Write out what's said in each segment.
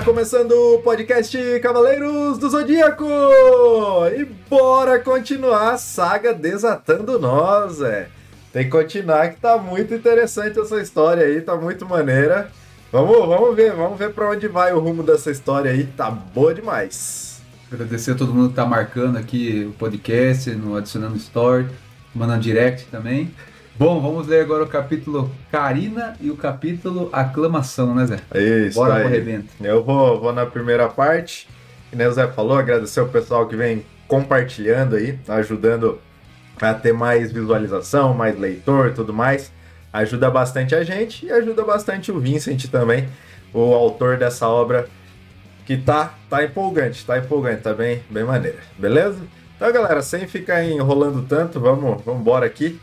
Tá começando o podcast Cavaleiros do Zodíaco! E bora continuar a saga Desatando Nós, é. Tem que continuar que tá muito interessante essa história aí, tá muito maneira. Vamos, vamos ver, vamos ver para onde vai o rumo dessa história aí, tá boa demais. Agradecer a todo mundo que tá marcando aqui o podcast, no Adicionando Story, mandando direct também. Bom, vamos ler agora o capítulo Karina e o capítulo Aclamação, né, Zé? Isso, Bora aí. pro rebento. Eu vou, vou na primeira parte, que nem o Zé falou, agradecer o pessoal que vem compartilhando aí, ajudando a ter mais visualização, mais leitor e tudo mais. Ajuda bastante a gente e ajuda bastante o Vincent também, o autor dessa obra, que tá, tá empolgante, tá empolgante, tá bem, bem maneira, beleza? Então, galera, sem ficar enrolando tanto, vamos, vamos embora aqui.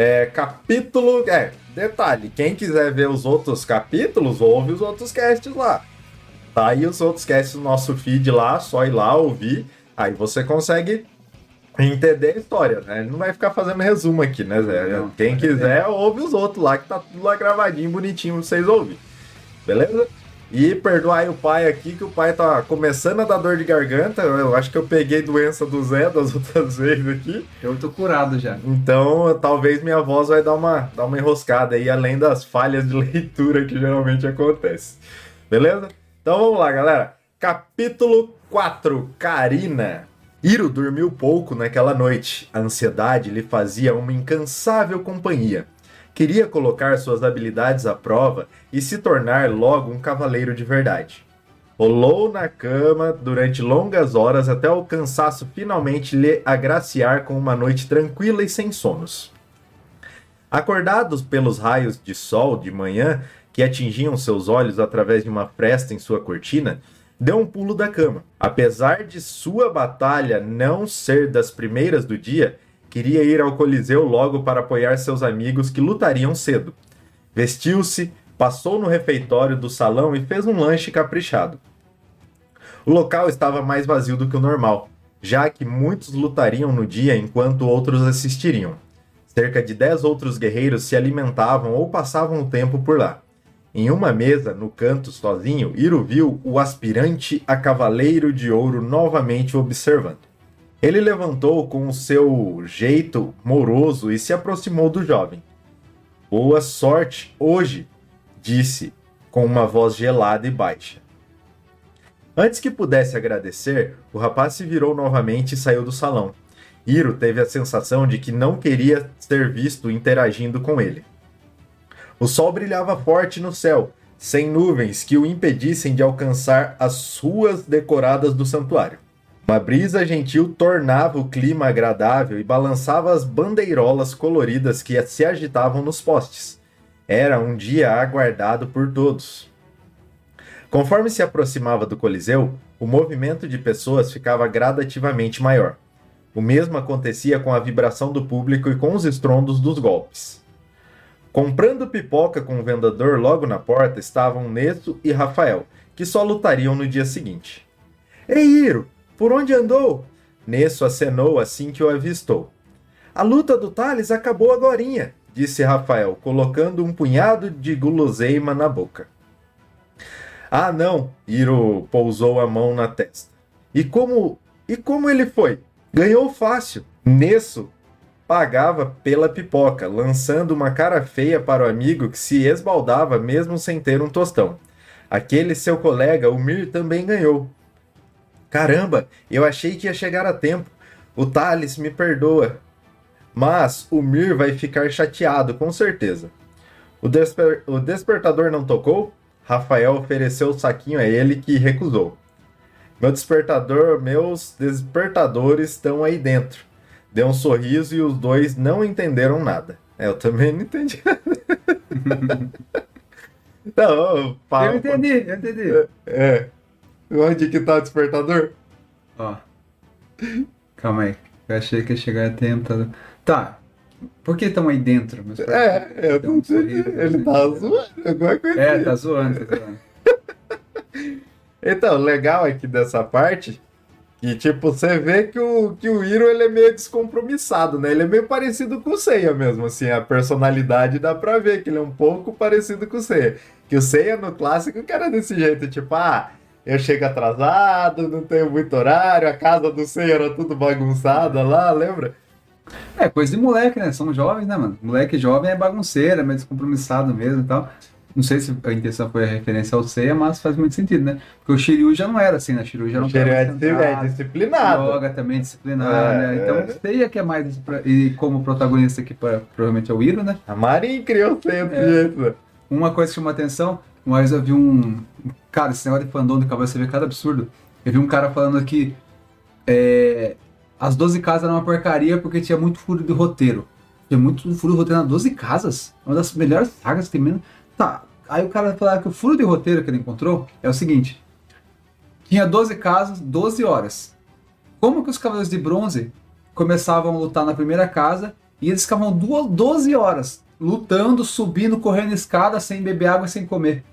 É, capítulo. É, detalhe: quem quiser ver os outros capítulos, ouve os outros casts lá. Tá aí os outros casts no nosso feed lá, só ir lá ouvir. Aí você consegue entender a história, né? Ele não vai ficar fazendo resumo aqui, né, Zé? Não, quem quiser, ouve os outros lá, que tá tudo lá gravadinho, bonitinho pra vocês ouvirem. Beleza? E perdoar aí o pai aqui, que o pai tá começando a dar dor de garganta. Eu acho que eu peguei doença do Zé das outras vezes aqui. Eu tô curado já. Então, talvez minha voz vai dar uma, dar uma enroscada aí, além das falhas de leitura que geralmente acontece. Beleza? Então vamos lá, galera. Capítulo 4, Karina. Iro dormiu pouco naquela noite. A ansiedade lhe fazia uma incansável companhia. Queria colocar suas habilidades à prova e se tornar logo um cavaleiro de verdade. Rolou na cama durante longas horas até o cansaço finalmente lhe agraciar com uma noite tranquila e sem sonos. Acordados pelos raios de sol de manhã que atingiam seus olhos através de uma fresta em sua cortina, deu um pulo da cama. Apesar de sua batalha não ser das primeiras do dia, queria ir ao Coliseu logo para apoiar seus amigos que lutariam cedo. Vestiu-se, passou no refeitório do salão e fez um lanche caprichado. O local estava mais vazio do que o normal, já que muitos lutariam no dia enquanto outros assistiriam. Cerca de dez outros guerreiros se alimentavam ou passavam o tempo por lá. Em uma mesa, no canto sozinho, Iro viu o aspirante a cavaleiro de ouro novamente observando. Ele levantou com o seu jeito moroso e se aproximou do jovem. Boa sorte hoje, disse com uma voz gelada e baixa. Antes que pudesse agradecer, o rapaz se virou novamente e saiu do salão. Iro teve a sensação de que não queria ser visto interagindo com ele. O sol brilhava forte no céu, sem nuvens que o impedissem de alcançar as ruas decoradas do santuário. Uma brisa gentil tornava o clima agradável e balançava as bandeirolas coloridas que se agitavam nos postes. Era um dia aguardado por todos. Conforme se aproximava do Coliseu, o movimento de pessoas ficava gradativamente maior. O mesmo acontecia com a vibração do público e com os estrondos dos golpes. Comprando pipoca com o vendedor logo na porta estavam Nesso e Rafael, que só lutariam no dia seguinte. Ei, Iro, por onde andou? Nesso acenou assim que o avistou. A luta do Thales acabou agorinha, disse Rafael, colocando um punhado de guloseima na boca. Ah, não, Iro pousou a mão na testa. E como e como ele foi? Ganhou fácil. Nesso pagava pela pipoca, lançando uma cara feia para o amigo que se esbaldava mesmo sem ter um tostão. Aquele seu colega, o Mir, também ganhou. Caramba, eu achei que ia chegar a tempo. O Thales me perdoa. Mas o Mir vai ficar chateado, com certeza. O, desper... o despertador não tocou? Rafael ofereceu o saquinho a ele que recusou. Meu despertador, meus despertadores estão aí dentro. Deu um sorriso e os dois não entenderam nada. É, eu também não entendi. não, fala, Eu entendi, eu entendi. É. Onde que tá o despertador? Ó. Calma aí. Eu achei que ia chegar a tempo. Tá, tá. Por que estão aí dentro? É, eu não sorriso, Ele assim. tá zoando alguma coisa. É, tá zoando, tá zoando. Então, legal aqui dessa parte que, tipo, você vê que o, que o Hiro ele é meio descompromissado, né? Ele é meio parecido com o Seiya mesmo, assim, a personalidade dá pra ver que ele é um pouco parecido com o Seiya. Que o Seiya no clássico que era desse jeito, tipo, ah, eu chego atrasado, não tenho muito horário, a casa do Sei era tudo bagunçada lá, lembra? É, coisa de moleque, né? São jovens, né, mano? Moleque jovem é bagunceiro, é meio descompromissado mesmo e tal. Não sei se a intenção foi a referência ao Seiya, mas faz muito sentido, né? Porque o Shiryu já não era assim, né? O Shiryu já não O Shiryu é, sentado, é disciplinado. Yoga também disciplinado, É, né? Então é. o Seiya que é mais... E como protagonista aqui, provavelmente é o Iro, né? A Marin criou o Seiya É. jeito, né? Uma coisa que chamou atenção, uma vez eu vi um. Cara, esse negócio de fandom de cavalo, você vê cada absurdo. Eu vi um cara falando que é, as 12 casas eram uma porcaria porque tinha muito furo de roteiro. Tinha muito furo de roteiro nas 12 casas. Uma das melhores sagas que tem menos. Tá. Aí o cara falava que o furo de roteiro que ele encontrou é o seguinte: tinha 12 casas, 12 horas. Como que os Cavaleiros de Bronze começavam a lutar na primeira casa e eles ficavam duas, 12 horas lutando, subindo, correndo escada, sem beber água e sem comer?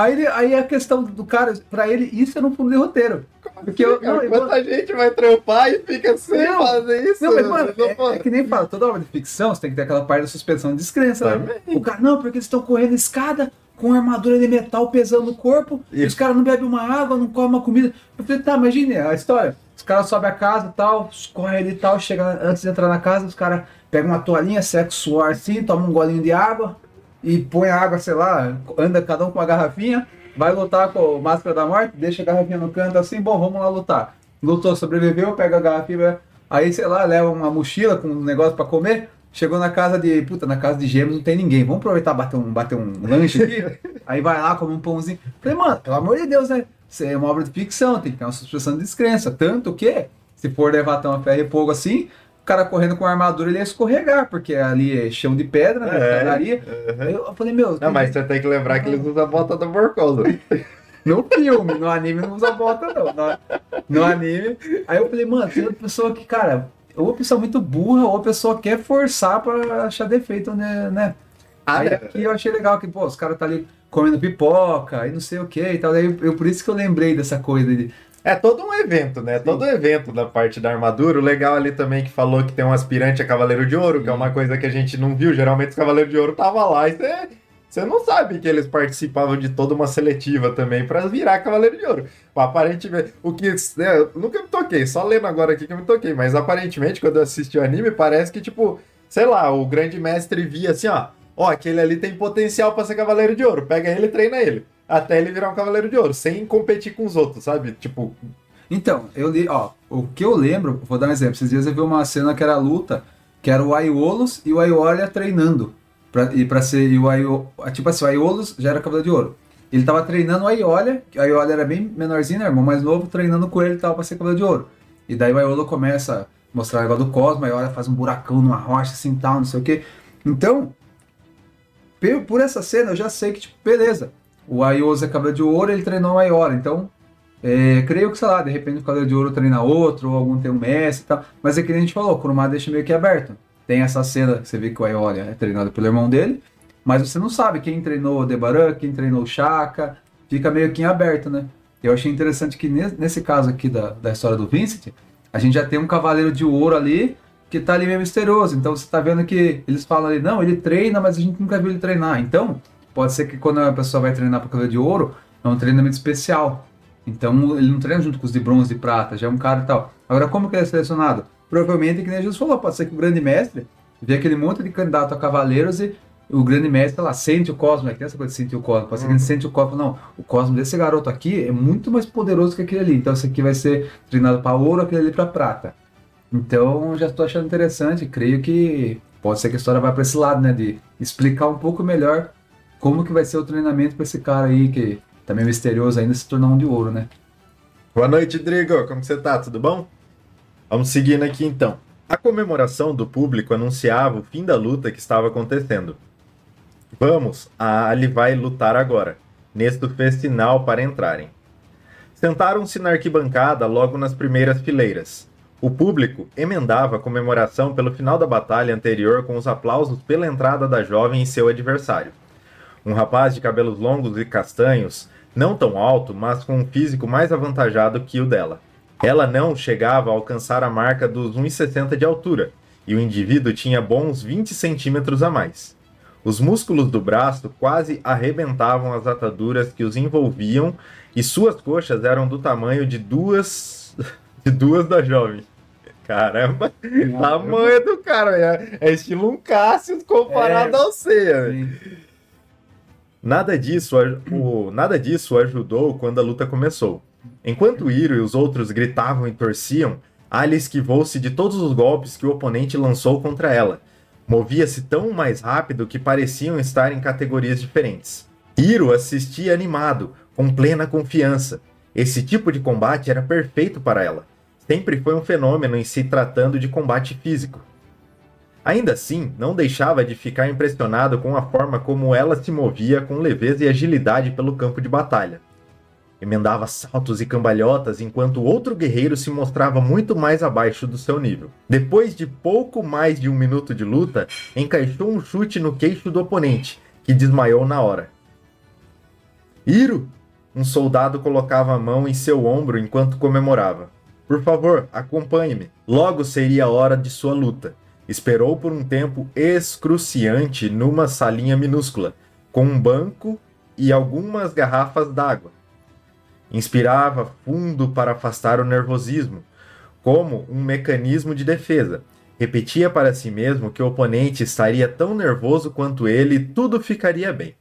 Aí, aí a questão do cara, pra ele, isso era um fundo de roteiro. Porque eu, não, eu- Quanta gente vai trampar e fica sem Não. fazer isso? não, mas, mano, é, é que nem fala, toda obra de ficção você tem que ter aquela parte da suspensão de descrença. Né? O cara, não, porque eles estão correndo escada com armadura de metal pesando no corpo, e E- os caras não bebem uma água, não comem uma comida. Eu falei, tá, imagine a história. Os caras sobem a casa e tal, correm ali e tal, chega antes de entrar na casa, os caras pegam uma toalhinha, seca o suor assim, toma um golinho de água e põe a água, sei lá, anda cada um com uma garrafinha, vai lutar com o Máscara da Morte, deixa a garrafinha no canto assim, bom, vamos lá lutar. Lutou, sobreviveu, pega a garrafinha, aí, sei lá, leva uma mochila com um negócio pra comer, chegou na casa de, puta, na casa de gêmeos não tem ninguém, vamos aproveitar bater um, bater um lanche aqui, aí vai lá, come um pãozinho. Falei, mano, pelo amor de Deus, né? Isso é uma obra de ficção, tem que ter uma suspensão de descrença, tanto que, se for levar tão a ferro e fogo assim, o cara correndo com a armadura ele ia escorregar, porque ali é chão de pedra, né? É, uhum. Aí Eu falei, meu, Não, mas você tem que lembrar que eles usam a bota da Borcosa. no filme, no anime não usa bota, não. No, no anime. Aí eu falei, mano, tem uma pessoa que, cara, ou a pessoa é muito burra, ou a pessoa quer forçar pra achar defeito, né? né? Aí é. aqui eu achei legal que, pô, os caras tá ali comendo pipoca e não sei o que e tal. Daí eu, eu- por isso que eu lembrei dessa coisa de. É todo um evento, né? Todo um evento da parte da armadura. O legal ali também que falou que tem um aspirante a Cavaleiro de Ouro, que é uma coisa que a gente não viu. Geralmente os Cavaleiros de Ouro tava lá e você, você não sabe que eles participavam de toda uma seletiva também pra virar Cavaleiro de Ouro. Aparentemente, o que. né, eu nunca me toquei, só lendo agora aqui que eu me toquei, mas aparentemente quando eu assisti o anime, parece que, tipo, sei lá, o grande mestre via assim, ó. Ó, aquele ali tem potencial pra ser Cavaleiro de Ouro. Pega ele e treina ele. Até ele virar um Cavaleiro de Ouro, sem competir com os outros, sabe? Tipo, Então, eu li, ó, o que eu lembro, vou dar um exemplo. Esses dias eu vi uma cena que era luta, que era o Aiolos e o Aiolia treinando. Pra, e pra ser. E o Aio, tipo assim, o Aiolos já era Cavaleiro de Ouro. Ele tava treinando o Aiolia, que o Aiolia era bem menorzinho, né, irmão mais novo, treinando com ele e tal, pra ser Cavaleiro de Ouro. E daí o Aiolo começa a mostrar o negócio do Cosmo, a Aiolia faz um buracão numa rocha assim tal, não sei o que. Então, por essa cena eu já sei que, tipo, beleza. O Aiolos é Cavaleiro de Ouro, ele treinou o Aiolia, então é, creio que, sei lá, de repente o Cavaleiro de Ouro treina outro, ou algum tem um mestre e tal. Mas é que a gente falou, o Kurumada deixa meio que aberto. Tem essa cena que você vê que o Aiolia é treinado pelo irmão dele, mas você não sabe quem treinou o Debaran, quem treinou o Shaka, fica meio que em aberto, né? Eu achei interessante que ne- nesse caso aqui da, da história do Vincent, a gente já tem um Cavaleiro de Ouro ali, que tá ali meio misterioso. Então você tá vendo que eles falam ali, não, ele treina, mas a gente nunca viu ele treinar. Então, pode ser que quando a pessoa vai treinar para Cavaleiro de Ouro, é um treinamento especial. Então ele não treina junto com os de bronze e prata, já é um cara e tal. Agora, como que ele é selecionado? Provavelmente, que nem Jesus falou, pode ser que o grande mestre vê aquele monte de candidato a cavaleiros e o grande mestre lá sente o cosmo, é que tem essa coisa de sentir o cosmo, pode ser que ele sente o cosmo, não, o cosmo desse garoto aqui é muito mais poderoso que aquele ali, então esse aqui vai ser treinado para ouro, aquele ali para prata. Então já estou achando interessante, creio que pode ser que a história vá para esse lado, né, de explicar um pouco melhor como que vai ser o treinamento para esse cara aí que tá meio misterioso ainda se tornar um de ouro, né? Boa noite, Drigo. Como você tá? Tudo bom? Vamos seguindo aqui então. A comemoração do público anunciava o fim da luta que estava acontecendo. Vamos, a Ali vai lutar agora, neste festinal para entrarem. Sentaram-se na arquibancada logo nas primeiras fileiras. O público emendava a comemoração pelo final da batalha anterior com os aplausos pela entrada da jovem e seu adversário. Um rapaz de cabelos longos e castanhos, não tão alto, mas com um físico mais avantajado que o dela. Ela não chegava a alcançar a marca dos 1,60 de altura, e o indivíduo tinha bons 20 centímetros a mais. Os músculos do braço quase arrebentavam as ataduras que os envolviam e suas coxas eram do tamanho de duas de duas da jovem. Caramba, tamanho do cara, é, é estilo um Cássio comparado É, ao Seiya. Nada disso, o, nada disso ajudou quando a luta começou. Enquanto Iro e os outros gritavam e torciam, Ali esquivou-se de todos os golpes que o oponente lançou contra ela. Movia-se tão mais rápido que pareciam estar em categorias diferentes. Iro assistia animado, com plena confiança. Esse tipo de combate era perfeito para ela. Sempre foi um fenômeno em se tratando de combate físico. Ainda assim, não deixava de ficar impressionado com a forma como ela se movia com leveza e agilidade pelo campo de batalha. Emendava saltos e cambalhotas enquanto outro guerreiro se mostrava muito mais abaixo do seu nível. Depois de pouco mais de um minuto de luta, encaixou um chute no queixo do oponente, que desmaiou na hora. Iro! Um soldado colocava a mão em seu ombro enquanto comemorava. Por favor, acompanhe-me. Logo seria a hora de sua luta. Esperou por um tempo excruciante numa salinha minúscula, com um banco e algumas garrafas d'água. Inspirava fundo para afastar o nervosismo, como um mecanismo de defesa. Repetia para si mesmo que o oponente estaria tão nervoso quanto ele e tudo ficaria bem.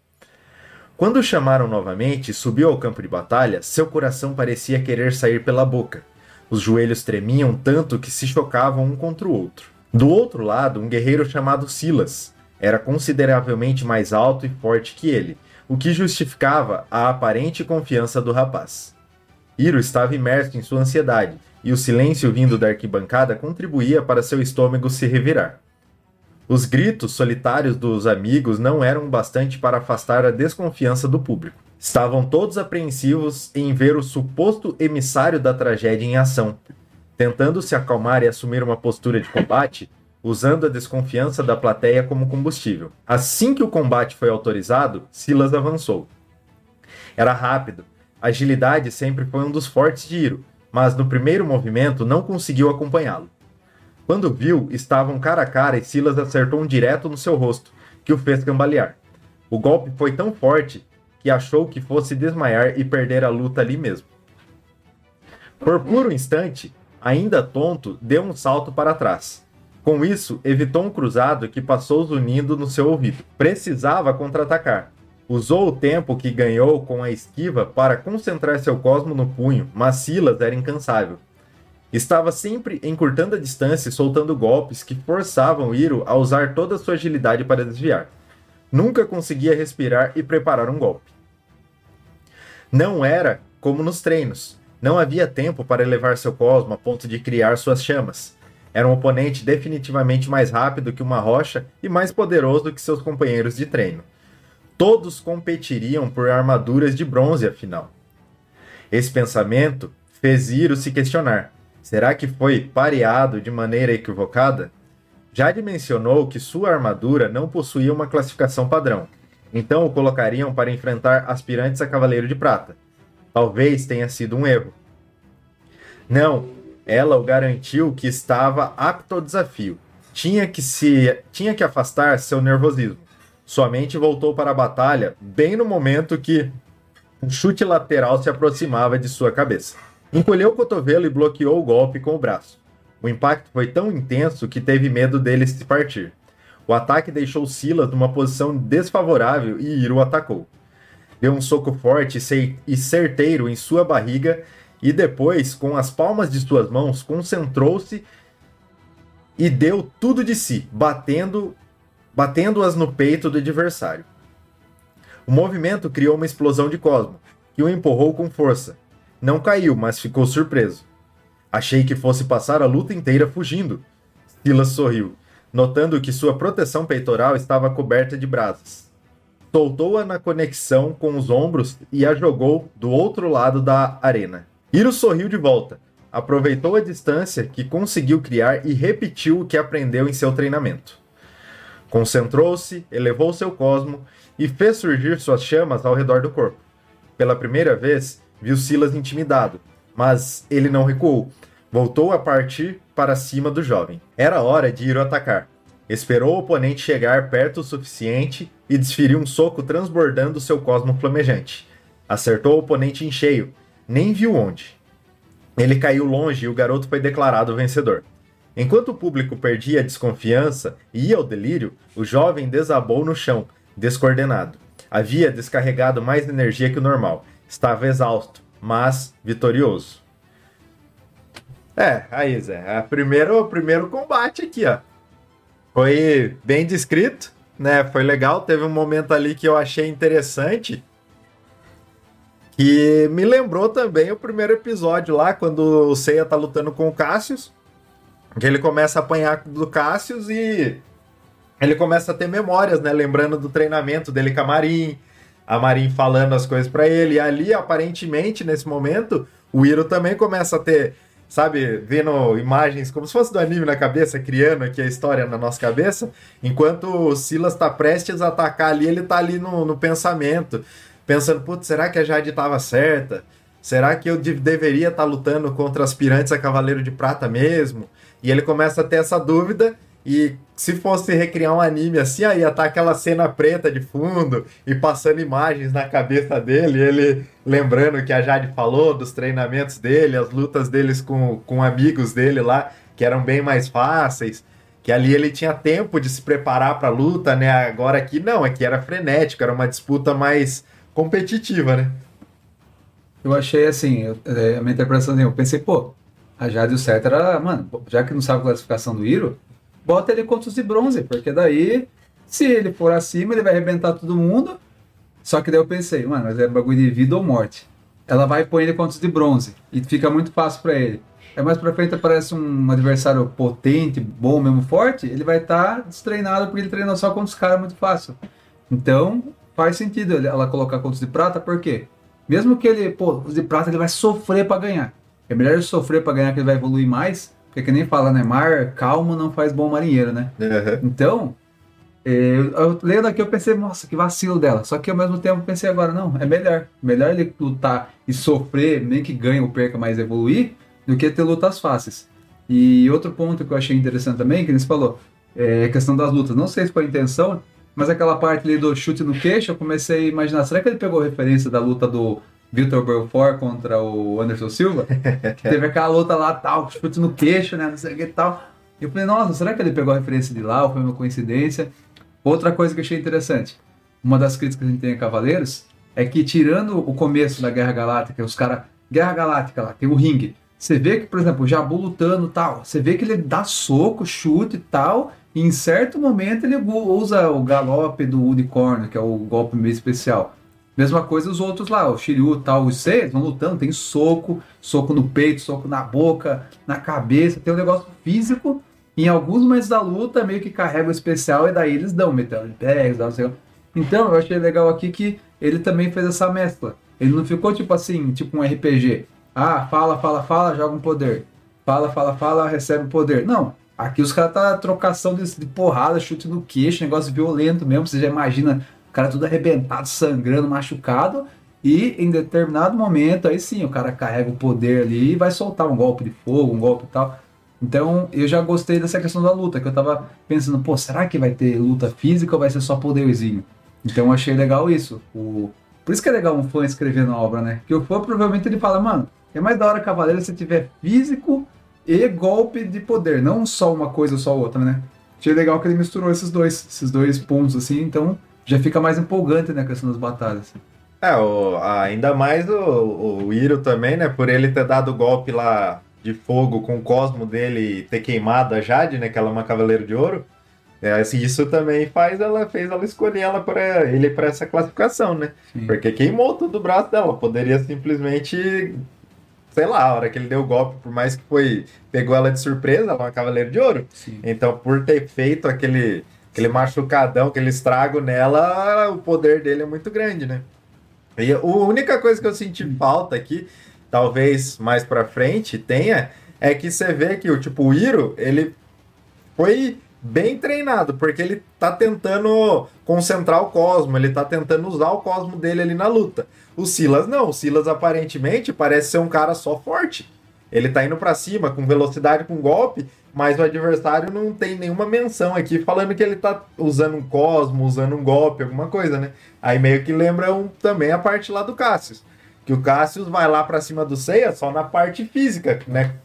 Quando o chamaram novamente e subiu ao campo de batalha, seu coração parecia querer sair pela boca. Os joelhos tremiam tanto que se chocavam um contra o outro. Do outro lado, um guerreiro chamado Silas era consideravelmente mais alto e forte que ele, o que justificava a aparente confiança do rapaz. Iro estava imerso em sua ansiedade, e o silêncio vindo da arquibancada contribuía para seu estômago se revirar. Os gritos solitários dos amigos não eram bastante para afastar a desconfiança do público. Estavam todos apreensivos em ver o suposto emissário da tragédia em ação, tentando se acalmar e assumir uma postura de combate, usando a desconfiança da plateia como combustível. Assim que o combate foi autorizado, Silas avançou. Era rápido, agilidade sempre foi um dos fortes de Iro, mas no primeiro movimento não conseguiu acompanhá-lo. Quando viu, estavam cara a cara e Silas acertou um direto no seu rosto, que o fez cambalear. O golpe foi tão forte que achou que fosse desmaiar e perder a luta ali mesmo. Por puro instante, ainda tonto, deu um salto para trás. Com isso, evitou um cruzado que passou zunindo no seu ouvido. Precisava contra-atacar. Usou o tempo que ganhou com a esquiva para concentrar seu cosmo no punho, mas Silas era incansável. Estava sempre encurtando a distância e soltando golpes que forçavam Iro a usar toda a sua agilidade para desviar. Nunca conseguia respirar e preparar um golpe. Não era como nos treinos. Não havia tempo para elevar seu cosmo a ponto de criar suas chamas. Era um oponente definitivamente mais rápido que uma rocha e mais poderoso que seus companheiros de treino. Todos competiriam por armaduras de bronze, afinal. Esse pensamento fez Iro se questionar: será que foi pareado de maneira equivocada? Jade mencionou que sua armadura não possuía uma classificação padrão, então o colocariam para enfrentar aspirantes a Cavaleiro de Prata. Talvez tenha sido um erro. Não, ela o garantiu que estava apto ao desafio. Tinha que se tinha que afastar seu nervosismo. Sua mente voltou para a batalha bem no momento que um chute lateral se aproximava de sua cabeça. Encolheu o cotovelo e bloqueou o golpe com o braço. O impacto foi tão intenso que teve medo dele se partir. O ataque deixou Silas numa posição desfavorável e Iro atacou. Deu um soco forte e cer- certeiro em sua barriga e depois, com as palmas de suas mãos, concentrou-se e deu tudo de si, batendo batendo-as no peito do adversário. O movimento criou uma explosão de Cosmo, que o empurrou com força. Não caiu, mas ficou surpreso. Achei que fosse passar a luta inteira fugindo. Silas sorriu, notando que sua proteção peitoral estava coberta de brasas. Soltou-a na conexão com os ombros e a jogou do outro lado da arena. Hiro sorriu de volta, aproveitou a distância que conseguiu criar e repetiu o que aprendeu em seu treinamento. Concentrou-se, elevou seu cosmo e fez surgir suas chamas ao redor do corpo. Pela primeira vez, viu Silas intimidado, mas ele não recuou. Voltou a partir para cima do jovem. Era hora de ir atacar. Esperou o oponente chegar perto o suficiente e desferiu um soco transbordando seu cosmo flamejante. Acertou o oponente em cheio, nem viu onde. Ele caiu longe e o garoto foi declarado vencedor. Enquanto o público perdia a desconfiança e ia ao delírio, o jovem desabou no chão, descoordenado. Havia descarregado mais energia que o normal. Estava exausto, mas vitorioso. É, aí, Zé. É primeiro, o primeiro combate aqui, ó. Foi bem descrito, né? Foi legal. Teve um momento ali que eu achei interessante. Que me lembrou também o primeiro episódio lá, quando o Seiya tá lutando com o Cassius. Que ele começa a apanhar do Cassius e ele começa a ter memórias, né? Lembrando do treinamento dele com a Marin, a Marin falando as coisas para ele. E ali, aparentemente, nesse momento, o Iro também começa a ter sabe, vendo imagens como se fosse do anime na cabeça, criando aqui a história na nossa cabeça, enquanto o Silas tá prestes a atacar ali, ele tá ali no, no pensamento, pensando, putz, será que a Jade tava certa? Será que eu de deveria estar tá lutando contra aspirantes a Cavaleiro de Prata mesmo? E ele começa a ter essa dúvida, e se fosse recriar um anime assim, aí ia estar tá aquela cena preta de fundo e passando imagens na cabeça dele, ele lembrando que a Jade falou dos treinamentos dele, as lutas deles com, com amigos dele lá, que eram bem mais fáceis, que ali ele tinha tempo de se preparar para a luta, né? Agora aqui não, aqui era frenético, era uma disputa mais competitiva, né? Eu achei assim, eu, é, a minha interpretação, eu pensei, pô, a Jade o certo era, mano, já que não sabe a classificação do Iro, bota ele contra os de bronze, porque daí, se ele for acima, ele vai arrebentar todo mundo. Só que daí eu pensei, mano, mas é bagulho de vida ou morte. Ela vai pôr ele contra os de bronze e fica muito fácil para ele. É mais pra frente aparece um adversário potente, bom mesmo, forte, ele vai estar tá destreinado porque ele treina só contra os caras muito fácil. Então, faz sentido ela colocar contra os de prata, por quê? Mesmo que ele, pô, os de prata ele vai sofrer para ganhar. É melhor ele sofrer para ganhar que ele vai evoluir mais porque que nem fala, né? Mar calmo não faz bom marinheiro, né? Uhum. Então, é, eu, eu lendo aqui eu pensei, nossa, que vacilo dela. Só que ao mesmo tempo pensei agora, não, é melhor. Melhor ele lutar e sofrer, nem que ganhe ou perca, mas evoluir, do que ter lutas fáceis. E outro ponto que eu achei interessante também, que eles falou, é a questão das lutas. Não sei se foi intenção, mas aquela parte ali do chute no queixo, eu comecei a imaginar, será que ele pegou referência da luta do Vitor Belfort contra o Anderson Silva, teve aquela luta lá, tal, chute no queixo, né, não sei o que tal. E eu falei, nossa, será que ele pegou a referência de lá ou foi uma coincidência? Outra coisa que eu achei interessante, uma das críticas que a gente tem a Cavaleiros, é que tirando o começo da Guerra Galáctica, os caras, Guerra Galáctica lá, tem o ringue, você vê que, por exemplo, o Jabu lutando tal, você vê que ele dá soco, chute e tal, e em certo momento ele usa o galope do unicórnio, que é o golpe meio especial. Mesma coisa os outros lá, o Shiryu tal, os seis vão lutando, tem soco, soco no peito, soco na boca, na cabeça, tem um negócio físico. Em alguns momentos da luta, meio que carrega o especial e daí eles dão metal de pés, não sei Então, eu achei legal aqui que ele também fez essa mescla. Ele não ficou tipo assim, tipo um RPG. Ah, fala, fala, fala, joga um poder. Fala, fala, fala, recebe um poder. Não. Aqui os caras tá trocação de, de porrada, chute no queixo, negócio violento mesmo. Você já imagina o cara tudo arrebentado, sangrando, machucado. E em determinado momento, aí sim, o cara carrega o poder ali e vai soltar um golpe de fogo, um golpe e tal. Então, eu já gostei dessa questão da luta, que eu tava pensando, pô, será que vai ter luta física ou vai ser só poderzinho? Então, eu achei legal isso. O... Por isso que é legal um fã escrevendo a obra, né? Que o fã provavelmente ele fala, mano, é mais da hora Cavaleiro se tiver físico e golpe de poder, não só uma coisa ou só outra, né? Achei legal que ele misturou esses dois, esses dois pontos, assim, então já fica mais empolgante, né, a questão das batalhas. É, o, ainda mais o, o Iro também, né, por ele ter dado o golpe lá de fogo com o cosmo dele e ter queimado a Jade, né, que ela é uma Cavaleiro de Ouro. É, assim, isso também faz ela fez ela escolher ela para ele para essa classificação, né? Sim. Porque queimou todo o braço dela, poderia simplesmente sei lá, a hora que ele deu o golpe, por mais que foi pegou ela de surpresa, ela é uma Cavaleiro de Ouro. Sim. Então, por ter feito aquele aquele machucadão, aquele estrago nela, o poder dele é muito grande, né? E a única coisa que eu senti falta aqui, talvez mais pra frente tenha, é que você vê que o tipo o Iro, ele foi bem treinado, porque ele tá tentando concentrar o cosmo, ele tá tentando usar o cosmo dele ali na luta. O Silas não, o Silas aparentemente parece ser um cara só forte. Ele tá indo para cima com velocidade com golpe, mas o adversário não tem nenhuma menção aqui falando que ele tá usando um cosmo, usando um golpe, alguma coisa, né? Aí meio que lembra um, também a parte lá do Cassius. Que o Cassius vai lá pra cima do Seiya só na parte física, né?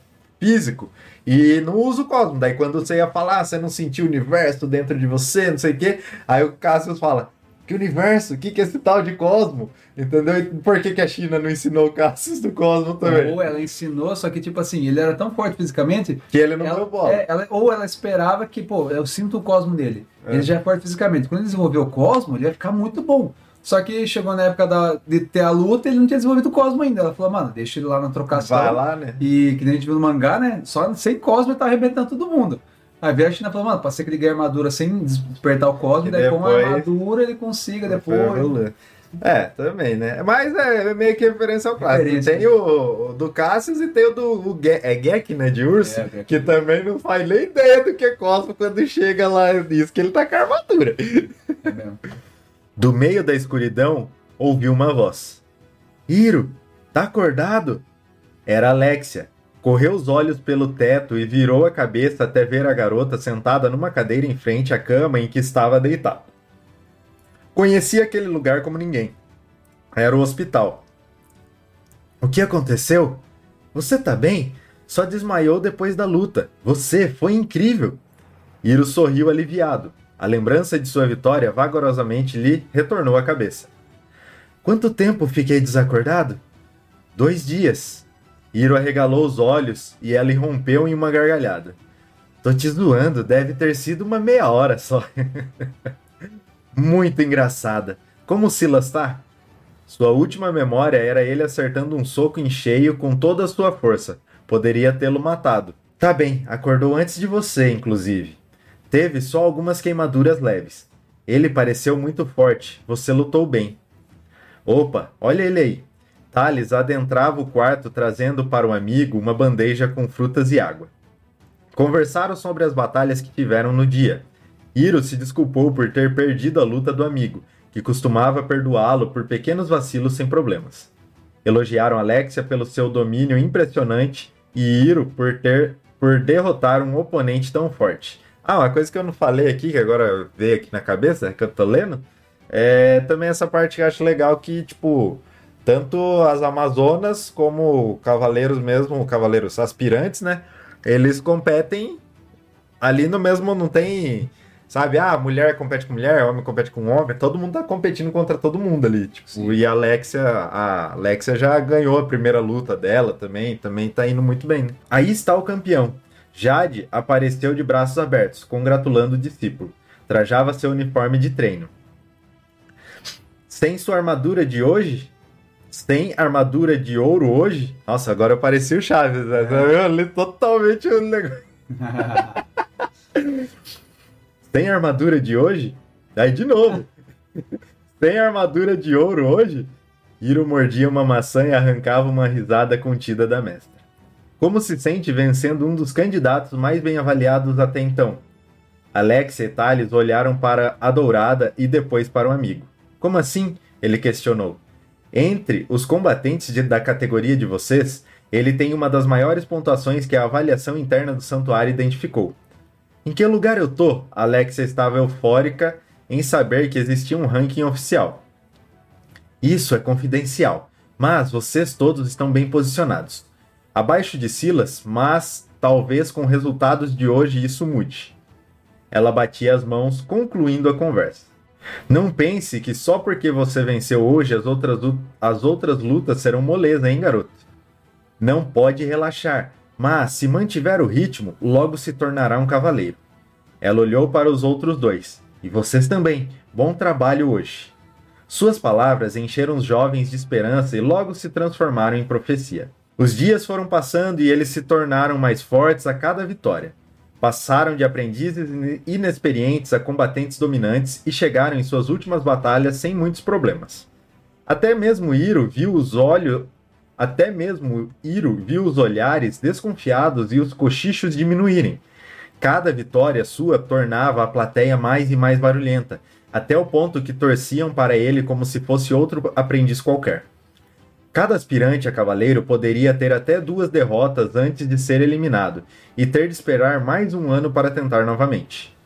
Físico. E não usa o cosmo. Daí quando o Seiya fala, ah, você não sentiu o universo dentro de você, não sei o quê. Aí o Cassius fala, que universo? O que, que é esse tal de Cosmo? Entendeu? E por que, que a China não ensinou o Cassius do Cosmo também? Ou ela ensinou, só que, tipo assim, ele era tão forte fisicamente. Que ele não ela, bola. é, ela- ou ela esperava que, pô, eu sinto o Cosmo dele. Ele já é forte fisicamente. Quando ele desenvolveu o Cosmo, ele ia ficar muito bom. Só que chegou na época da- de ter a luta, ele não tinha desenvolvido o Cosmo ainda. Ela falou, mano, deixa ele lá na trocação. Vai lá, né? E que nem a gente viu no mangá, né? Só sem Cosmo ele tá arrebentando todo mundo. Aí veio a China falou, mano, pode ser que ele ganhe armadura sem despertar o Cosmo, E daí com a armadura ele consiga depois. É, também, né? Mas é meio que referência ao clássico. Referência. Tem o, o do Cassius e tem o do o Ge é Gek, né? De urso, É, Gek. que também não faz nem ideia do que é Cosmo quando chega lá e diz que ele tá com a armadura. É mesmo. Do meio da escuridão, ouviu uma voz. Iro, tá acordado? Era Alexia. Correu os olhos pelo teto e virou a cabeça até ver a garota sentada numa cadeira em frente à cama em que estava deitado. Conhecia aquele lugar como ninguém. Era o hospital. O que aconteceu? Você tá bem? Só desmaiou depois da luta. Você foi incrível. Iro sorriu aliviado. A lembrança de sua vitória vagarosamente lhe retornou à cabeça. Quanto tempo fiquei desacordado? Dois dias. Iro arregalou os olhos e ela irrompeu em uma gargalhada. Tô te zoando, deve ter sido uma meia hora só. Muito engraçada. Como o Silas tá? Sua última memória era ele acertando um soco em cheio com toda a sua força. Poderia tê-lo matado. Tá bem, acordou antes de você, inclusive. Teve só algumas queimaduras leves. Ele pareceu muito forte. Você lutou bem. Opa, olha ele aí. Thales adentrava o quarto trazendo para o amigo uma bandeja com frutas e água. Conversaram sobre as batalhas que tiveram no dia. Hiro se desculpou por ter perdido a luta do amigo, que costumava perdoá-lo por pequenos vacilos sem problemas. Elogiaram Alexia pelo seu domínio impressionante e Hiro por ter por derrotar um oponente tão forte. Ah, uma coisa que eu não falei aqui, que agora veio aqui na cabeça, que eu tô lendo, é também essa parte que eu acho legal que, tipo, tanto as Amazonas como Cavaleiros mesmo, Cavaleiros aspirantes, né? Eles competem ali no mesmo, não tem, sabe? Ah, mulher compete com mulher, homem compete com homem, todo mundo tá competindo contra todo mundo ali, tipo, Sim. e a Alexia, a Alexia já ganhou a primeira luta dela também, também tá indo muito bem. Né? Aí está o campeão. Jade apareceu de braços abertos, congratulando o discípulo. Trajava seu uniforme de treino. Sem sua armadura de hoje? Sem armadura de ouro hoje? Nossa, agora eu pareci o Chaves, né? Eu li totalmente o negócio. Sem armadura de hoje? Aí de novo. Sem armadura de ouro hoje? Hiro mordia uma maçã e arrancava uma risada contida da mestra. Como se sente vencendo um dos candidatos mais bem avaliados até então? Alexia e Thales olharam para a dourada e depois para o amigo. Como assim? Ele questionou. Entre os combatentes de- da categoria de vocês, ele tem uma das maiores pontuações que a avaliação interna do santuário identificou. Em que lugar eu tô? Alexia estava eufórica em saber que existia um ranking oficial. Isso é confidencial, mas vocês todos estão bem posicionados. Abaixo de Silas, mas talvez com resultados de hoje isso mude. Ela batia as mãos, concluindo a conversa. Não pense que só porque você venceu hoje as outras, as outras lutas serão moleza, hein, garoto? Não pode relaxar, mas se mantiver o ritmo, logo se tornará um cavaleiro. Ela olhou para os outros dois. E vocês também. Bom trabalho hoje. Suas palavras encheram os jovens de esperança e logo se transformaram em profecia. Os dias foram passando e eles se tornaram mais fortes a cada vitória. Passaram de aprendizes ine- inexperientes a combatentes dominantes e chegaram em suas últimas batalhas sem muitos problemas. Até mesmo Iro viu os olhos, até mesmo Iro viu os olhares desconfiados e os cochichos diminuírem. Cada vitória sua tornava a plateia mais e mais barulhenta, até o ponto que torciam para ele como se fosse outro aprendiz qualquer. Cada aspirante a cavaleiro poderia ter até duas derrotas antes de ser eliminado e ter de esperar mais um ano para tentar novamente.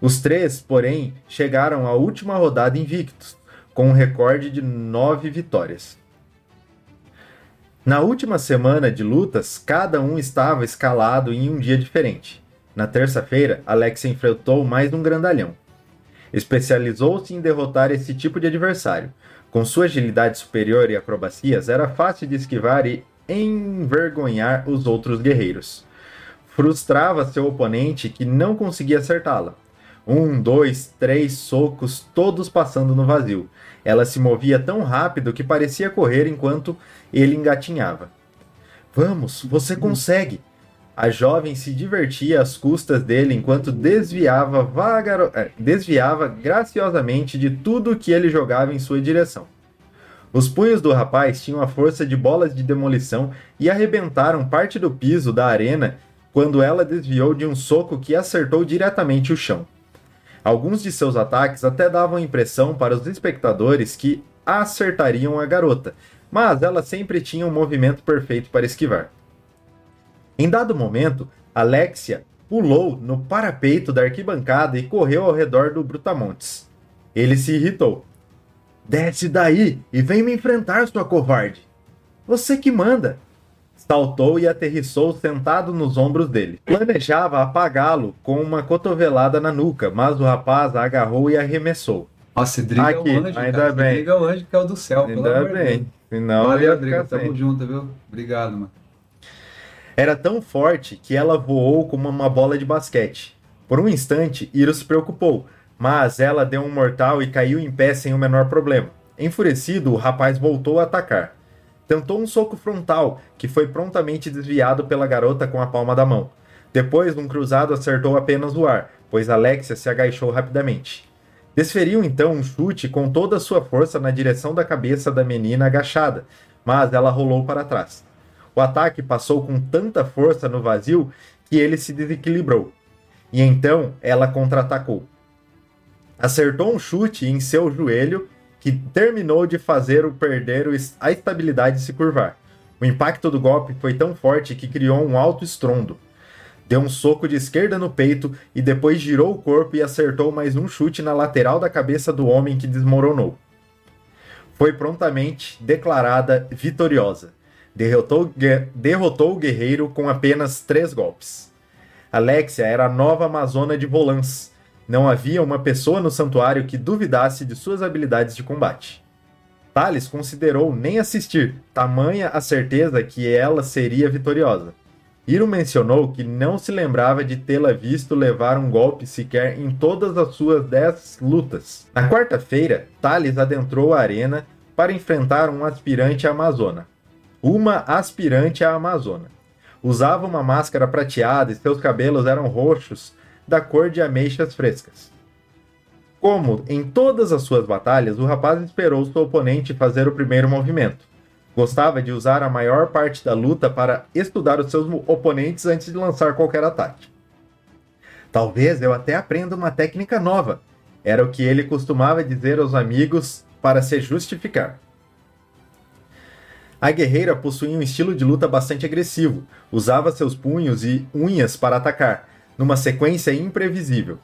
Os três, porém, chegaram à última rodada invictos, com um recorde de nove vitórias. Na última semana de lutas, cada um estava escalado em um dia diferente. Na terça-feira, Alex enfrentou mais um grandalhão. Especializou-se em derrotar esse tipo de adversário. Com sua agilidade superior e acrobacias, era fácil de esquivar e envergonhar os outros guerreiros. Frustrava seu oponente que não conseguia acertá-la. Um, dois, três socos, todos passando no vazio. Ela se movia tão rápido que parecia correr enquanto ele engatinhava. Vamos, você consegue! A jovem se divertia às custas dele enquanto desviava, vagar... É, desviava graciosamente de tudo que ele jogava em sua direção. Os punhos do rapaz tinham a força de bolas de demolição e arrebentaram parte do piso da arena quando ela desviou de um soco que acertou diretamente o chão. Alguns de seus ataques até davam a impressão para os espectadores que acertariam a garota, mas ela sempre tinha um movimento perfeito para esquivar. Em dado momento, Alexia pulou no parapeito da arquibancada e correu ao redor do Brutamontes. Ele se irritou. Desce daí e vem me enfrentar, sua covarde. Você que manda. Saltou e aterrissou sentado nos ombros dele. Planejava apagá-lo com uma cotovelada na nuca, mas o rapaz a agarrou e arremessou. Nossa, Driga Aqui, é o anjo, ainda cara. bem. Driga é o anjo que é o do céu, pelo Ainda amor de Deus. bem. Senão Valeu, Driga. Tamo junto, viu? Obrigado, mano. Era tão forte que ela voou como uma bola de basquete. Por um instante, Iro se preocupou, mas ela deu um mortal e caiu em pé sem o menor problema. Enfurecido, o rapaz voltou a atacar. Tentou um soco frontal, que foi prontamente desviado pela garota com a palma da mão. Depois, um cruzado acertou apenas o ar, pois Alexia se agachou rapidamente. Desferiu então um chute com toda a sua força na direção da cabeça da menina agachada, mas ela rolou para trás. O ataque passou com tanta força no vazio que ele se desequilibrou. E então ela contra-atacou. Acertou um chute em seu joelho que terminou de fazer o perder a estabilidade se curvar. O impacto do golpe foi tão forte que criou um alto estrondo. Deu um soco de esquerda no peito e depois girou o corpo e acertou mais um chute na lateral da cabeça do homem que desmoronou. Foi prontamente declarada vitoriosa. Derrotou, derrotou o guerreiro com apenas três golpes. Alexia era a nova Amazona de Volans. Não havia uma pessoa no santuário que duvidasse de suas habilidades de combate. Thales considerou nem assistir, tamanha a certeza que ela seria vitoriosa. Hiro mencionou que não se lembrava de tê-la visto levar um golpe sequer em todas as suas dez lutas. Na quarta-feira, Thales adentrou a arena para enfrentar um aspirante Amazona. Uma aspirante à Amazona. Usava uma máscara prateada e seus cabelos eram roxos, da cor de ameixas frescas. Como em todas as suas batalhas, o rapaz esperou seu oponente fazer o primeiro movimento. Gostava de usar a maior parte da luta para estudar os seus oponentes antes de lançar qualquer ataque. Talvez eu até aprenda uma técnica nova, era o que ele costumava dizer aos amigos para se justificar. A guerreira possuía um estilo de luta bastante agressivo, usava seus punhos e unhas para atacar, numa sequência imprevisível.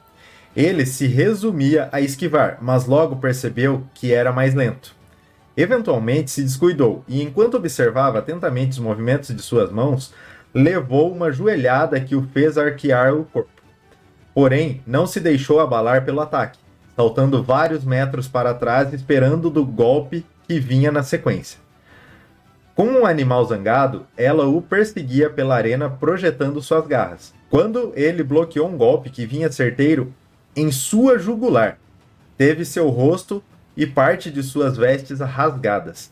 Ele se resumia a esquivar, mas logo percebeu que era mais lento. Eventualmente se descuidou e, enquanto observava atentamente os movimentos de suas mãos, levou uma joelhada que o fez arquear o corpo. Porém, não se deixou abalar pelo ataque, saltando vários metros para trás esperando do golpe que vinha na sequência. Como um animal zangado, ela o perseguia pela arena projetando suas garras. Quando ele bloqueou um golpe que vinha certeiro em sua jugular, teve seu rosto e parte de suas vestes rasgadas.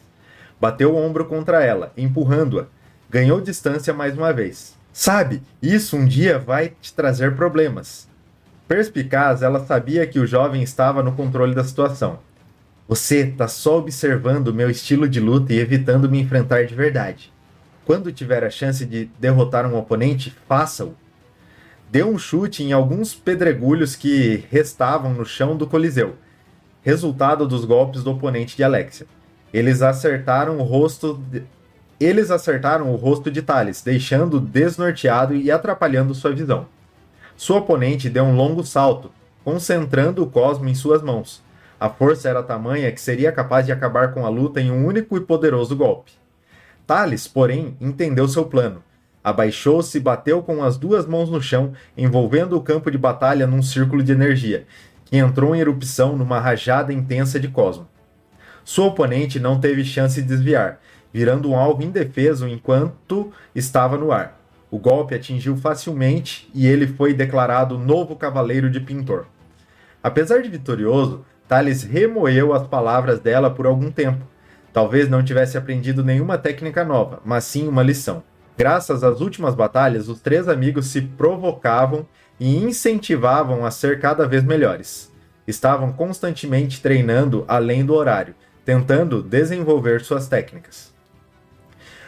Bateu o ombro contra ela, empurrando-a. Ganhou distância mais uma vez. Sabe, isso um dia vai te trazer problemas. Perspicaz, ela sabia que o jovem estava no controle da situação. Você tá só observando meu estilo de luta e evitando me enfrentar de verdade. Quando tiver a chance de derrotar um oponente, faça-o. Deu um chute em alguns pedregulhos que restavam no chão do Coliseu, resultado dos golpes do oponente de Alexia. Eles acertaram o rosto de... eles acertaram o rosto de Thales, deixando desnorteado e atrapalhando sua visão. Sua oponente deu um longo salto, concentrando o Cosmo em suas mãos. A força era tamanha que seria capaz de acabar com a luta em um único e poderoso golpe. Thales, porém, entendeu seu plano. Abaixou-se e bateu com as duas mãos no chão, envolvendo o campo de batalha num círculo de energia, que entrou em erupção numa rajada intensa de Cosmo. Sua oponente não teve chance de desviar, virando um alvo indefeso enquanto estava no ar. O golpe atingiu facilmente e ele foi declarado novo Cavaleiro de Pintor. Apesar de vitorioso, Thales remoeu as palavras dela por algum tempo. Talvez não tivesse aprendido nenhuma técnica nova, mas sim uma lição. Graças às últimas batalhas, os três amigos se provocavam e incentivavam a ser cada vez melhores. Estavam constantemente treinando além do horário, tentando desenvolver suas técnicas.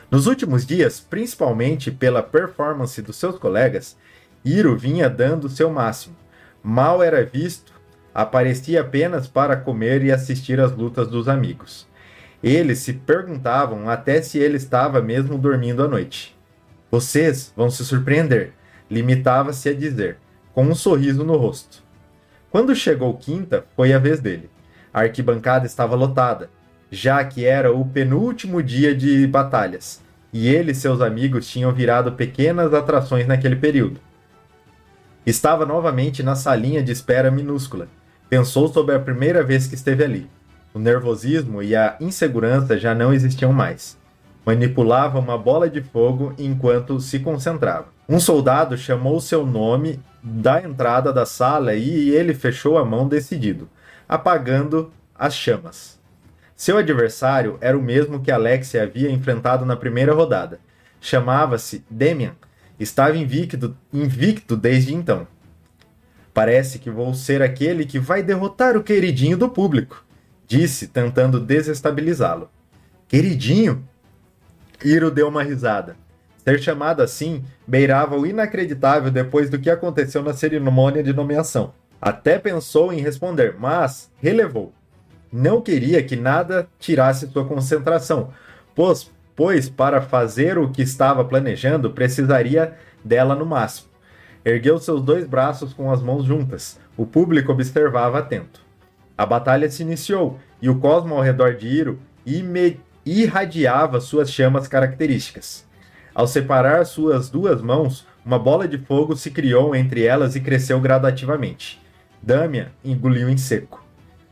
Nos últimos dias, principalmente pela performance dos seus colegas, Iro vinha dando seu máximo. Mal era visto, aparecia apenas para comer e assistir às lutas dos amigos. Eles se perguntavam até se ele estava mesmo dormindo à noite. Vocês vão se surpreender, limitava-se a dizer, com um sorriso no rosto. Quando chegou quinta, foi a vez dele. A arquibancada estava lotada, já que era o penúltimo dia de batalhas, e ele e seus amigos tinham virado pequenas atrações naquele período. Estava novamente na salinha de espera minúscula. Pensou sobre a primeira vez que esteve ali. O nervosismo e a insegurança já não existiam mais. Manipulava uma bola de fogo enquanto se concentrava. Um soldado chamou seu nome da entrada da sala e ele fechou a mão decidido apagando as chamas. Seu adversário era o mesmo que Alexia havia enfrentado na primeira rodada. Chamava-se Demian. Estava invicto, invicto desde então. Parece que vou ser aquele que vai derrotar o queridinho do público, disse, tentando desestabilizá-lo. Queridinho? Iro deu uma risada. Ser chamado assim beirava o inacreditável depois do que aconteceu na cerimônia de nomeação. Até pensou em responder, mas relevou. Não queria que nada tirasse sua concentração, pois, pois para fazer o que estava planejando precisaria dela no máximo. Ergueu seus dois braços com as mãos juntas. O público observava atento. A batalha se iniciou e o cosmo ao redor de Iro irradiava suas chamas características. Ao separar suas duas mãos, uma bola de fogo se criou entre elas e cresceu gradativamente. Damian engoliu em seco.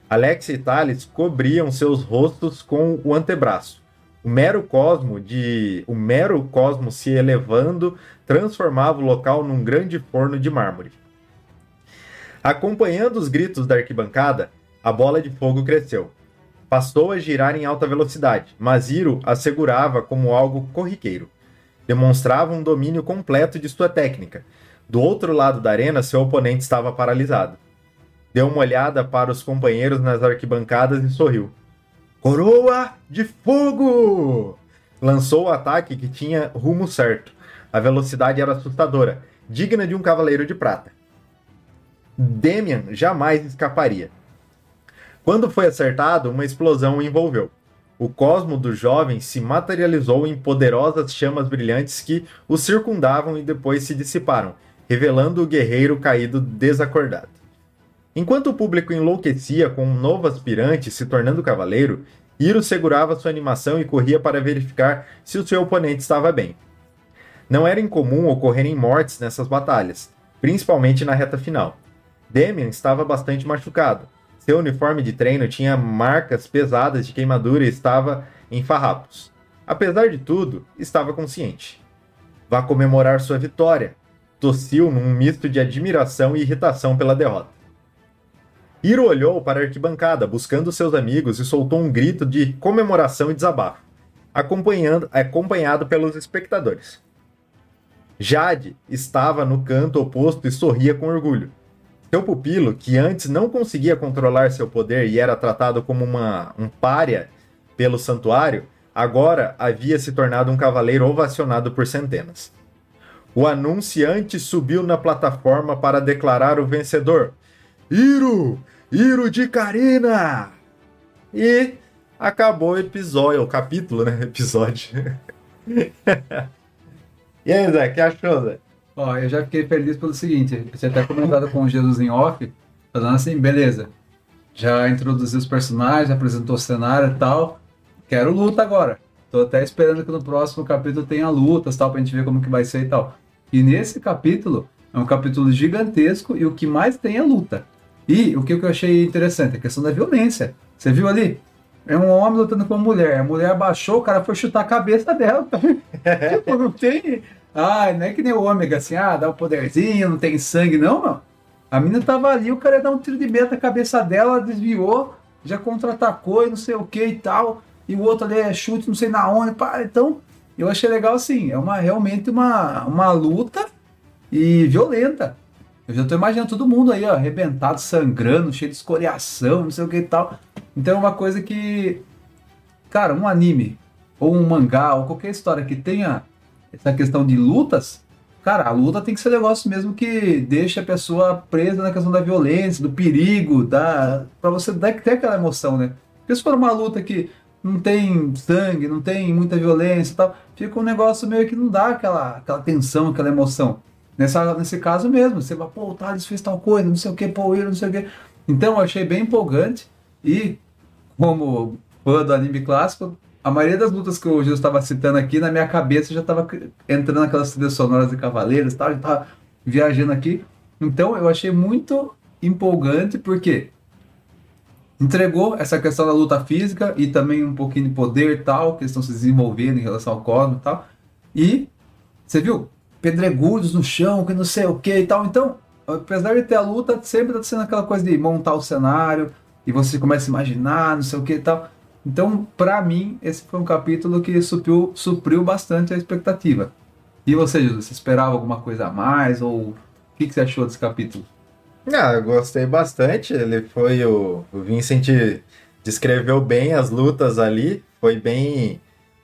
Alex e Thales cobriam seus rostos com o antebraço. O mero cosmo de o mero cosmo se elevando transformava o local num grande forno de mármore. Acompanhando os gritos da arquibancada, a bola de fogo cresceu. Passou a girar em alta velocidade, mas Iro assegurava como algo corriqueiro. Demonstrava um domínio completo de sua técnica. Do outro lado da arena, seu oponente estava paralisado deu uma olhada para os companheiros nas arquibancadas e sorriu. Coroa de fogo! Lançou o ataque que tinha rumo certo. A velocidade era assustadora, digna de um cavaleiro de prata. Demian jamais escaparia. Quando foi acertado, uma explosão o envolveu. O cosmo do jovem se materializou em poderosas chamas brilhantes que o circundavam e depois se dissiparam, revelando o guerreiro caído desacordado. Enquanto o público enlouquecia com um novo aspirante se tornando cavaleiro, Hiro segurava sua animação e corria para verificar se o seu oponente estava bem. Não era incomum ocorrerem mortes nessas batalhas, principalmente na reta final. Demian estava bastante machucado. Seu uniforme de treino tinha marcas pesadas de queimadura e estava em farrapos. Apesar de tudo, estava consciente. Vá comemorar sua vitória, tossiu num misto de admiração e irritação pela derrota. Hiro olhou para a arquibancada, buscando seus amigos, e soltou um grito de comemoração e desabafo, acompanhado pelos espectadores. Jade estava no canto oposto e sorria com orgulho. Seu pupilo, que antes não conseguia controlar seu poder e era tratado como uma, um pária pelo santuário, agora havia se tornado um cavaleiro ovacionado por centenas. O anunciante subiu na plataforma para declarar o vencedor. Iro! Iro de Karina! E acabou o episódio, o capítulo, né? Episódio. e aí, Zé, que achou, Zé? Ó, eu já fiquei feliz pelo seguinte, você até comentado com o Jesus em off, falando assim, beleza, já introduziu os personagens, apresentou o cenário e tal, quero luta agora. Tô até esperando que no próximo capítulo tenha lutas, tal, pra gente ver como que vai ser e tal. E nesse capítulo, é um capítulo gigantesco e o que mais tem é luta. E o que eu achei interessante, a questão da violência. Você viu ali? É um homem lutando com uma mulher. A mulher abaixou, o cara foi chutar a cabeça dela. tipo, não tem. Ah, não é que nem o ômega, assim, ah, dá um poderzinho, não tem sangue, não, mano. A menina tava ali, o cara ia dar um tiro de meta na cabeça dela, ela desviou, já contra-atacou e não sei o que e tal. E o outro ali é chute, não sei na onde. Pá. Então, eu achei legal assim. É uma, realmente uma, uma luta e violenta. Eu já tô imaginando todo mundo aí, ó, arrebentado, sangrando, cheio de escoriação, não sei o que e tal. Então é uma coisa que, cara, um anime, ou um mangá, ou qualquer história que tenha essa questão de lutas, cara, a luta tem que ser um negócio mesmo que deixa a pessoa presa na questão da violência, do perigo, da para você ter aquela emoção, né? Porque se for uma luta que não tem sangue, não tem muita violência e tal, fica um negócio meio que não dá aquela, aquela tensão, aquela emoção. Nessa, nesse caso mesmo, você vai, pô, o Thales fez tal coisa, não sei o que, pô, não sei o que. Então eu achei bem empolgante e, como fã do anime clássico, a maioria das lutas que o Gil estava citando aqui, na minha cabeça já estava entrando aquelas trilhas sonoras de Cavaleiros e tal, já estava viajando aqui. Então eu achei muito empolgante, porque entregou essa questão da luta física e também um pouquinho de poder e tal, que eles estão se desenvolvendo em relação ao cosmos e tal. E você viu? Pedregulhos no chão, que não sei o que e tal. Então, apesar de ter a luta, sempre tá sendo aquela coisa de montar o cenário e você começa a imaginar, não sei o que e tal. Então, para mim, esse foi um capítulo que supriu, supriu bastante a expectativa. E você, Júlio, você esperava alguma coisa a mais? Ou o que, que você achou desse capítulo? Ah, eu gostei bastante. Ele foi o, o Vincent descreveu bem as lutas ali, foi bem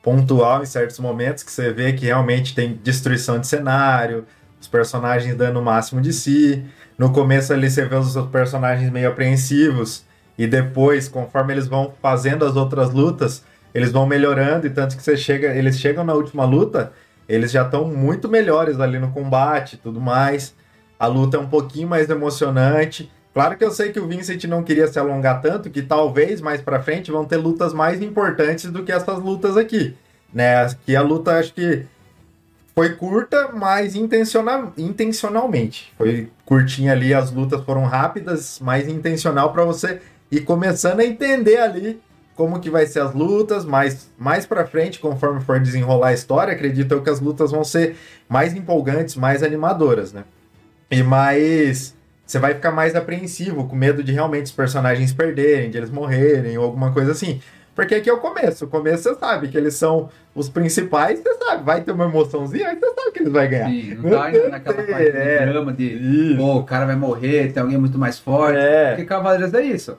pontual em certos momentos que você vê que realmente tem destruição de cenário, os personagens dando o máximo de si. No começo ali você vê os personagens meio apreensivos e depois, conforme eles vão fazendo as outras lutas, eles vão melhorando e tanto que você chega, eles chegam na última luta, eles já estão muito melhores ali no combate, tudo mais. A luta é um pouquinho mais emocionante. Claro que eu sei que o Vincent não queria se alongar tanto, que talvez mais para frente vão ter lutas mais importantes do que essas lutas aqui, né? Que a luta acho que foi curta, mas intencional, intencionalmente. Foi curtinha ali, as lutas foram rápidas, mas intencional para você ir começando a entender ali como que vai ser as lutas, mais mais para frente, conforme for desenrolar a história, acredito eu que as lutas vão ser mais empolgantes, mais animadoras, né? E mais você vai ficar mais apreensivo, com medo de realmente os personagens perderem, de eles morrerem ou alguma coisa assim. Porque aqui é o começo. O começo você sabe que eles são os principais, você sabe, vai ter uma emoçãozinha, aí você sabe que eles vão ganhar. Sim, não tá ainda naquela parte é, de drama de pô, o cara vai morrer, tem alguém muito mais forte. É. Porque Cavaleiros é isso.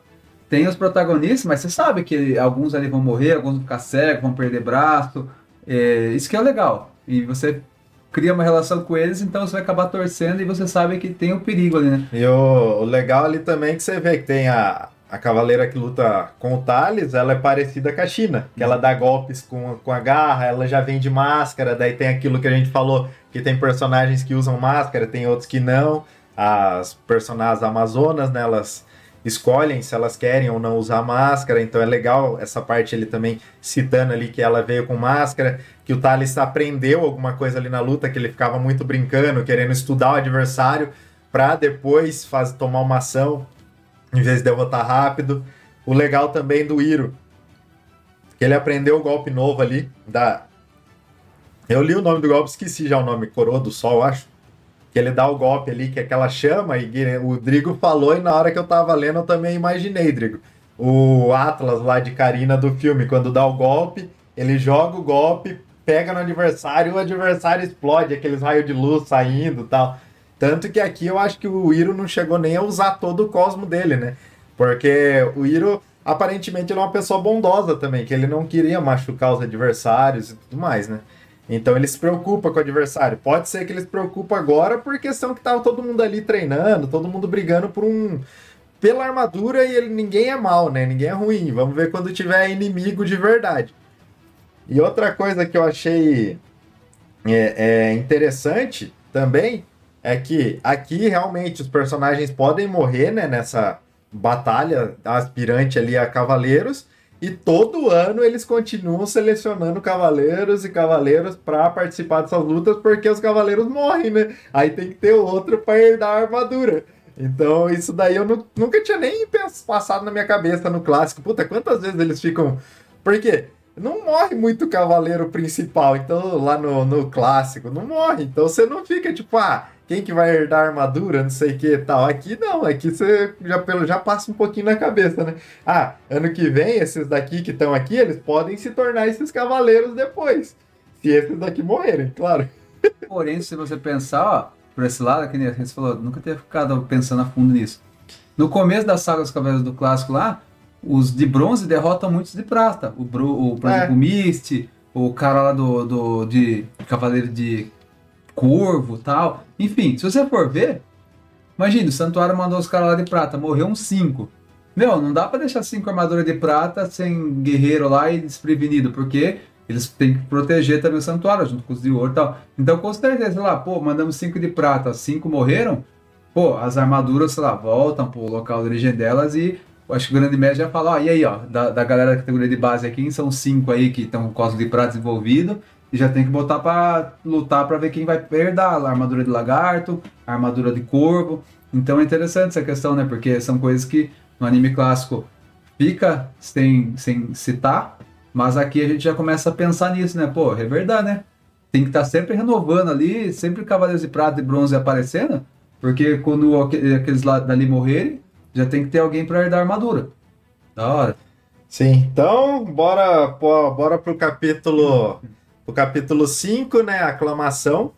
Tem os protagonistas, mas você sabe que alguns ali vão morrer, alguns vão ficar cegos, vão perder braço. É, isso que é legal. E você cria uma relação com eles, então você vai acabar torcendo e você sabe que tem o um perigo ali, né? E o, o, legal ali também é que você vê que tem a, a cavaleira que luta com o Thales, ela é parecida com a China, que ela dá golpes com, com a garra, ela já vem de máscara, daí tem aquilo que a gente falou, que tem personagens que usam máscara, tem outros que não. As personagens amazonas, né, elas escolhem se elas querem ou não usar máscara, então é legal essa parte ele também citando ali que ela veio com máscara, que o Thales aprendeu alguma coisa ali na luta, que ele ficava muito brincando, querendo estudar o adversário para depois faz, tomar uma ação em vez de derrotar rápido. O legal também do Iro, que ele aprendeu o golpe novo ali da eu li o nome do golpe, esqueci já o nome, Coroa do Sol, acho que ele dá o golpe ali, que é aquela chama, e o Drigo falou, e na hora que eu tava lendo eu também imaginei, Drigo. O Atlas lá de Karina do filme, quando dá o golpe, ele joga o golpe, pega no adversário, o adversário explode, aqueles raios de luz saindo tal. Tanto que aqui eu acho que o Iro não chegou nem a usar todo o cosmo dele, né? Porque o Iro, aparentemente, ele é uma pessoa bondosa também, que ele não queria machucar os adversários e tudo mais, né? Então ele se preocupa com o adversário. Pode ser que ele se preocupa agora por questão que tava todo mundo ali treinando, todo mundo brigando por um pela armadura e ele, ninguém é mal, né? Ninguém é ruim. Vamos ver quando tiver inimigo de verdade. E outra coisa que eu achei é, é interessante também é que aqui realmente os personagens podem morrer, né? Nessa batalha aspirante ali a cavaleiros. E todo ano eles continuam selecionando cavaleiros e cavaleiros para participar dessas lutas, porque os cavaleiros morrem, né? Aí tem que ter outro para herdar a armadura. Então, isso daí eu nunca tinha nem passado na minha cabeça no clássico. Puta, quantas vezes eles ficam. Porque não morre muito cavaleiro principal, então lá no, no clássico não morre. Então você não fica tipo, ah, quem que vai herdar a armadura, não sei o que tal. Aqui não, aqui você já, pelo, já passa um pouquinho na cabeça, né? Ah, ano que vem, esses daqui que estão aqui, eles podem se tornar esses cavaleiros depois. Se esses daqui morrerem, claro. Porém, se você pensar, ó, por esse lado, que nem a gente falou, nunca ter ficado pensando a fundo nisso. No começo da saga dos Cavaleiros do Clássico lá, os de bronze derrotam muitos de prata. O, Bru, o por é. exemplo, o Mist, o cara lá do, do de Cavaleiro de Corvo tal. Enfim, se você for ver, imagina, o Santuário mandou os caras lá de prata, morreu uns 5. Meu, não dá para deixar cinco armaduras de prata sem guerreiro lá e desprevenido, porque eles têm que proteger também o santuário junto com os de ouro e tal. Então, com certeza, sei lá, pô, mandamos cinco de prata, cinco morreram, pô, as armaduras, sei lá, voltam pro local de origem delas e acho que o grande mestre já falou, ó, e aí, ó, da, da galera da categoria de base aqui, são cinco aí que estão com cosmo de prata desenvolvido, e já tem que botar para lutar para ver quem vai perder a armadura de lagarto, a armadura de corvo. Então é interessante essa questão, né? Porque são coisas que no anime clássico fica sem, sem citar, mas aqui a gente já começa a pensar nisso, né? Pô, é verdade, né? Tem que estar tá sempre renovando ali, sempre Cavaleiros de Prata e Bronze aparecendo, porque quando aqueles lá dali morrerem, já tem que ter alguém para herdar a armadura. Da hora. Sim, então bora, bora pro capítulo o capítulo 5, né? Aclamação.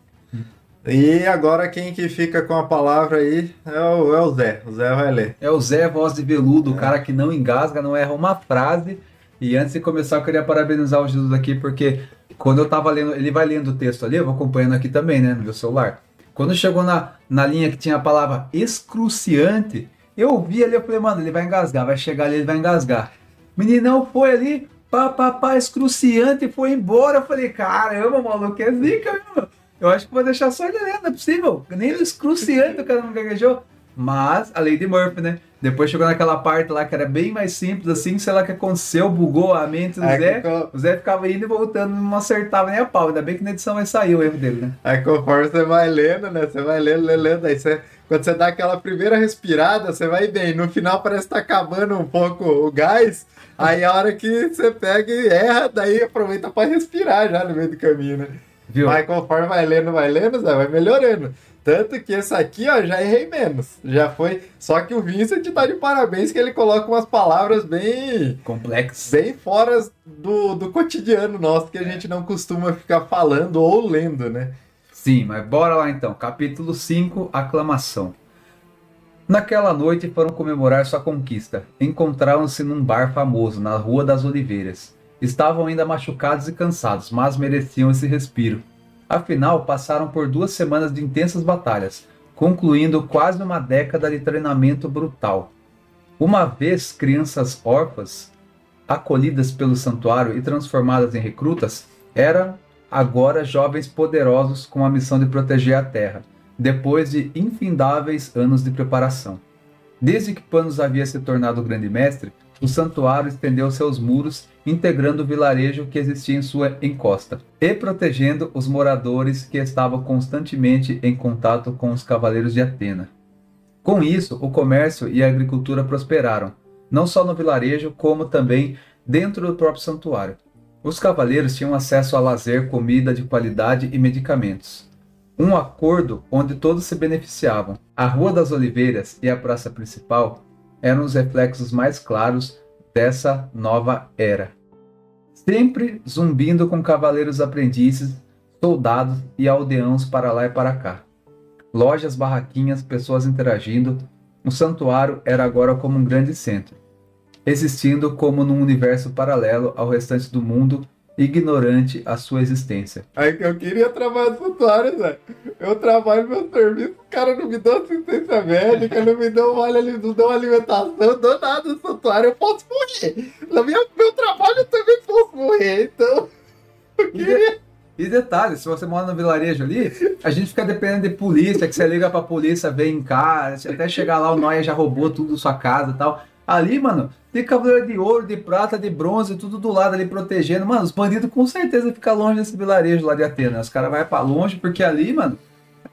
E agora quem que fica com a palavra aí é o, é o Zé. O Zé vai ler. É o Zé, voz de veludo, o cara que não engasga, não erra uma frase. E antes de começar, eu queria parabenizar o Jesus aqui, porque quando eu tava lendo, ele vai lendo o texto ali, eu vou acompanhando aqui também, né, no meu celular. Quando chegou na, na linha que tinha a palavra excruciante, eu vi ali, eu falei, mano, ele vai engasgar, vai chegar ali, ele vai engasgar. Meninão foi ali, papapá, excruciante, e foi embora. Eu falei, caramba, maluco, é zica mesmo. Eu acho que vou deixar só ele lendo, não é possível. Nem no excruciante o cara não gaguejou. Mas a Lady Murphy, né? Depois chegou naquela parte lá que era bem mais simples, assim, sei lá o que aconteceu, bugou a mente do Zé. O Zé ficava indo e voltando, não acertava nem a pau. Ainda bem que na edição vai sair o erro dele, né? Aí conforme você vai lendo, né? Você vai lendo, lendo, lendo. Aí você, quando você dá aquela primeira respirada, você vai bem. No final parece que tá acabando um pouco o gás. Aí a hora que você pega e erra, daí aproveita para respirar já no meio do caminho, né? Viu? Mas conforme vai lendo, vai lendo, Zé, vai melhorando. Tanto que esse aqui, ó, já errei menos. Já foi. Só que o Vincent tá de parabéns que ele coloca umas palavras bem. Complexas. Bem fora do, do cotidiano nosso, que a gente não costuma ficar falando ou lendo, né? Sim, mas bora lá então. Capítulo 5 Aclamação. Naquela noite foram comemorar sua conquista. Encontraram-se num bar famoso, na Rua das Oliveiras. Estavam ainda machucados e cansados, mas mereciam esse respiro. Afinal, passaram por duas semanas de intensas batalhas, concluindo quase uma década de treinamento brutal. Uma vez crianças órfãs, acolhidas pelo santuário e transformadas em recrutas, eram agora jovens poderosos com a missão de proteger a terra, depois de infindáveis anos de preparação. Desde que Panos havia se tornado grande mestre, o santuário estendeu seus muros, integrando o vilarejo que existia em sua encosta, e protegendo os moradores que estavam constantemente em contato com os cavaleiros de Atena. Com isso, o comércio e a agricultura prosperaram, não só no vilarejo, como também dentro do próprio santuário. Os cavaleiros tinham acesso a lazer, comida de qualidade e medicamentos. Um acordo onde todos se beneficiavam. A Rua das Oliveiras e a praça principal eram os reflexos mais claros dessa nova era. Sempre zumbindo com cavaleiros aprendizes, soldados e aldeãos para lá e para cá. Lojas, barraquinhas, pessoas interagindo, o santuário era agora como um grande centro, existindo como num universo paralelo ao restante do mundo ignorante a sua existência. Aí que eu queria trabalhar no santuário, Zé. Eu trabalho meu serviço, o cara não me deu assistência médica, não me deu, vale, não deu alimentação, não deu nada no santuário, eu posso morrer. No meu, meu trabalho eu também posso morrer, então. Eu queria. E detalhe, se você mora no vilarejo ali, a gente fica dependendo de polícia, que você liga pra polícia, vem em casa, até chegar lá o Noia já roubou tudo da sua casa e tal. Ali, mano, tem cavaleiro de ouro, de prata, de bronze, tudo do lado ali protegendo. Mano, os bandidos com certeza ficam longe desse vilarejo lá de Atena. Os caras vão pra longe, porque ali, mano,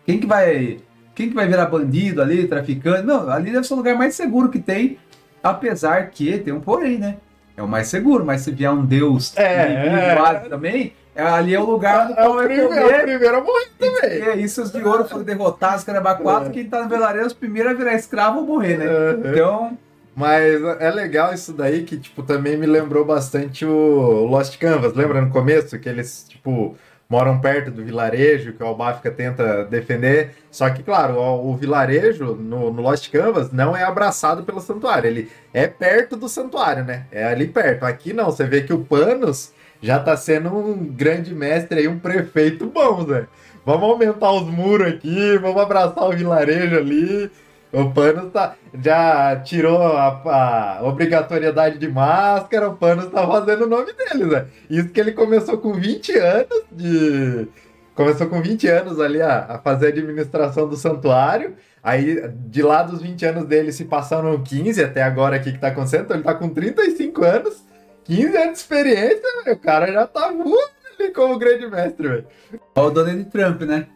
quem que vai. Quem que vai virar bandido ali, traficante? Não, ali deve ser o lugar mais seguro que tem. Apesar que tem um porém, né? É o mais seguro, mas se vier um deus É, quase é. também, é, ali é o lugar É qual o vai primeiro, é o comer. primeiro a morrer também. É, isso os de ouro foram derrotados, caramba, quatro, É. quem tá no velarejo, os primeiros a virar escravo ou morrer, né? Uhum. Então, Mas é legal isso daí que, tipo, também me lembrou bastante o Lost Canvas. Lembra no começo que eles, tipo, moram perto do vilarejo, que o Albáfica tenta defender. Só que, claro, o, o vilarejo no, no Lost Canvas não é abraçado pelo santuário. Ele é perto do santuário, né? É ali perto. Aqui não, você vê que o Panos já tá sendo um grande mestre aí, um prefeito bom, Zé. Vamos aumentar os muros aqui, vamos abraçar o vilarejo ali. O Panos tá, já tirou a, a obrigatoriedade de máscara, o Panos tá fazendo o nome dele, né? Isso que ele começou com 20 anos de. Começou com 20 anos ali a, a fazer a administração do santuário. Aí, de lá dos 20 anos dele, se passaram 15 até agora aqui que tá acontecendo. Então ele tá com 35 anos, 15 anos de experiência, velho. O cara já tá voando ali como grande mestre, velho. ó o Donald Trump, né?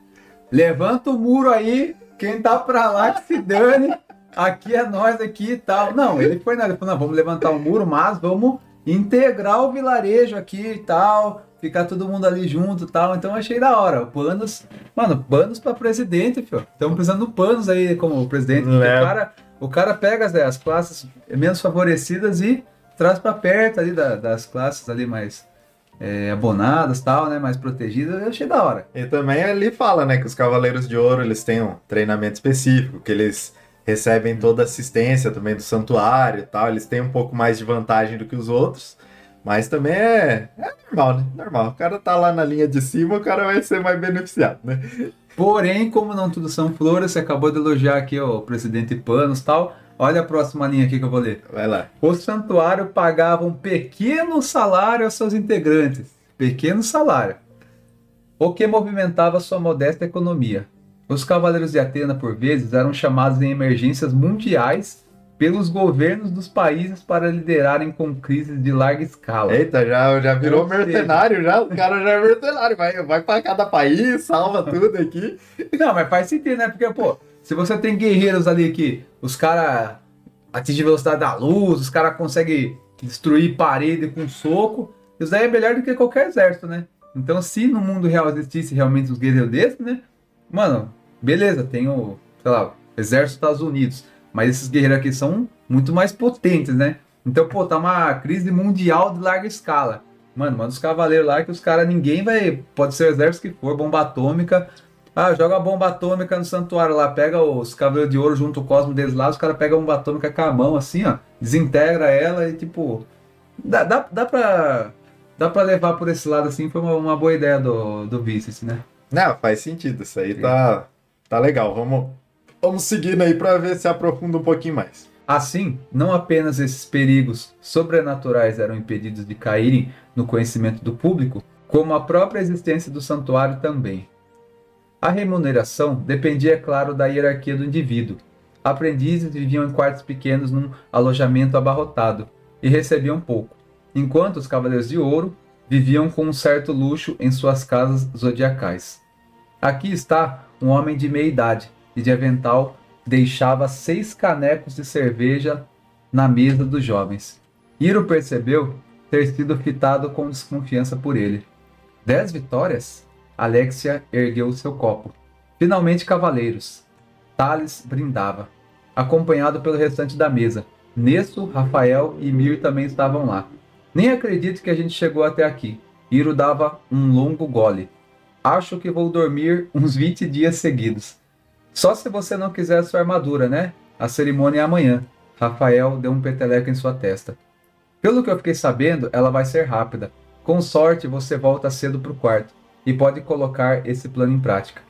Levanta o muro aí, quem tá pra lá que se dane, aqui é nós aqui e tal. Não, ele foi nada, ele falou, não, vamos levantar o muro, mas vamos integrar o vilarejo aqui e tal, ficar todo mundo ali junto e tal. Então achei da hora. O Panos, mano, Panos pra presidente, filho. Estamos precisando do Panos aí como presidente. É. O, cara, o cara pega as, as classes menos favorecidas e traz pra perto ali da- das classes ali mais é, abonadas tal, né? Mais protegidas. Eu achei da hora. E também ali fala, né, que os Cavaleiros de Ouro, eles têm um treinamento específico, que eles recebem toda a assistência também do santuário e tal, eles têm um pouco mais de vantagem do que os outros, mas também é, é normal, né? Normal. O cara tá lá na linha de cima, o cara vai ser mais beneficiado, né? Porém, como não tudo são flores, você acabou de elogiar aqui ó, o presidente Panos e tal. Olha a próxima linha aqui que eu vou ler. Vai lá. O santuário pagava um pequeno salário aos seus integrantes. Pequeno salário. O que movimentava sua modesta economia. Os cavaleiros de Atena, por vezes, eram chamados em emergências mundiais pelos governos dos países para liderarem com crises de larga escala. Eita, já, já virou mercenário, já. O cara já é mercenário. Vai, vai pra cada país, salva tudo aqui. Não, mas faz sentido, né? Porque, pô, se você tem guerreiros ali que os caras atingem velocidade da luz, os caras conseguem destruir parede com soco, isso daí é melhor do que qualquer exército, né? Então, se no mundo real existisse realmente os guerreiros desses, né? Mano, beleza, tem o, sei lá, exército dos Estados Unidos, mas esses guerreiros aqui são muito mais potentes, né? Então, pô, tá uma crise mundial de larga escala. Mano, manda os cavaleiros lá que os caras, ninguém vai. Pode ser o exército que for, bomba atômica. Ah, joga a bomba atômica no santuário lá, pega os cavaleiros de ouro junto ao cosmo deles lá, os caras pegam a bomba atômica com a mão, assim, ó, desintegra ela e tipo. Dá, dá, dá pra. Dá pra levar por esse lado assim, foi uma, uma boa ideia do, do Vices, né? Não, faz sentido. Isso aí tá, tá legal. Vamos, vamos seguindo aí pra ver se aprofunda um pouquinho mais. Assim, não apenas esses perigos sobrenaturais eram impedidos de caírem no conhecimento do público, como a própria existência do santuário também. A remuneração dependia, claro, da hierarquia do indivíduo. Aprendizes viviam em quartos pequenos num alojamento abarrotado e recebiam pouco, enquanto os cavaleiros de ouro viviam com um certo luxo em suas casas zodiacais. Aqui está um homem de meia idade e de avental deixava seis canecos de cerveja na mesa dos jovens. Iro percebeu ter sido fitado com desconfiança por ele. Dez vitórias? Alexia ergueu seu copo. Finalmente, cavaleiros. Thales brindava, acompanhado pelo restante da mesa. Nesso, Rafael e Mir também estavam lá. Nem acredito que a gente chegou até aqui. Iro dava um longo gole. Acho que vou dormir uns 20 dias seguidos. Só se você não quiser sua armadura, né? A cerimônia é amanhã. Rafael deu um peteleco em sua testa. Pelo que eu fiquei sabendo, ela vai ser rápida. Com sorte, você volta cedo para o quarto e pode colocar esse plano em prática.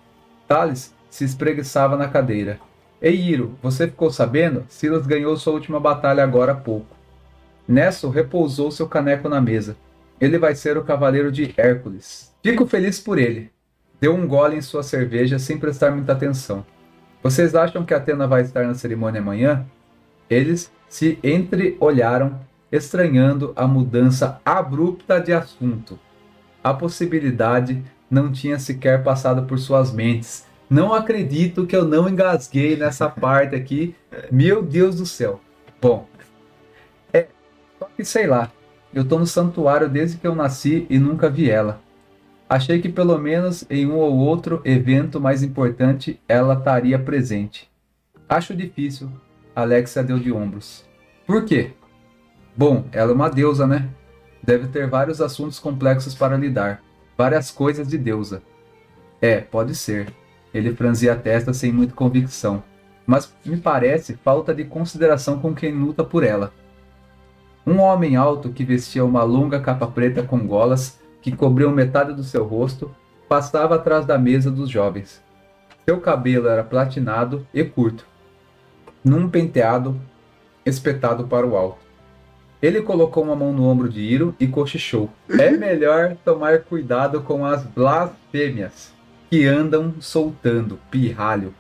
Thales se espreguiçava na cadeira. Ei, Iro, você ficou sabendo? Silas ganhou sua última batalha agora há pouco. Nesso repousou seu caneco na mesa. Ele vai ser o cavaleiro de Hércules. Fico feliz por ele. Deu um gole em sua cerveja sem prestar muita atenção. Vocês acham que Atena vai estar na cerimônia amanhã? Eles se entreolharam, estranhando a mudança abrupta de assunto. A possibilidade não tinha sequer passado por suas mentes. Não acredito que eu não engasguei nessa parte aqui. Meu Deus do céu. Bom, é. Só que sei lá. Eu tô no santuário desde que eu nasci e nunca vi ela. Achei que pelo menos em um ou outro evento mais importante ela estaria presente. Acho difícil. Alexia deu de ombros. Por quê? Bom, ela é uma deusa, né? Deve ter vários assuntos complexos para lidar. Várias coisas de deusa. É, pode ser. Ele franzia a testa sem muita convicção. Mas me parece falta de consideração com quem luta por ela. Um homem alto que vestia uma longa capa preta com golas que cobriam metade do seu rosto passava atrás da mesa dos jovens. Seu cabelo era platinado e curto, num penteado espetado para o alto. Ele colocou uma mão no ombro de Iro e cochichou. É melhor tomar cuidado com as blasfêmias que andam soltando, pirralho.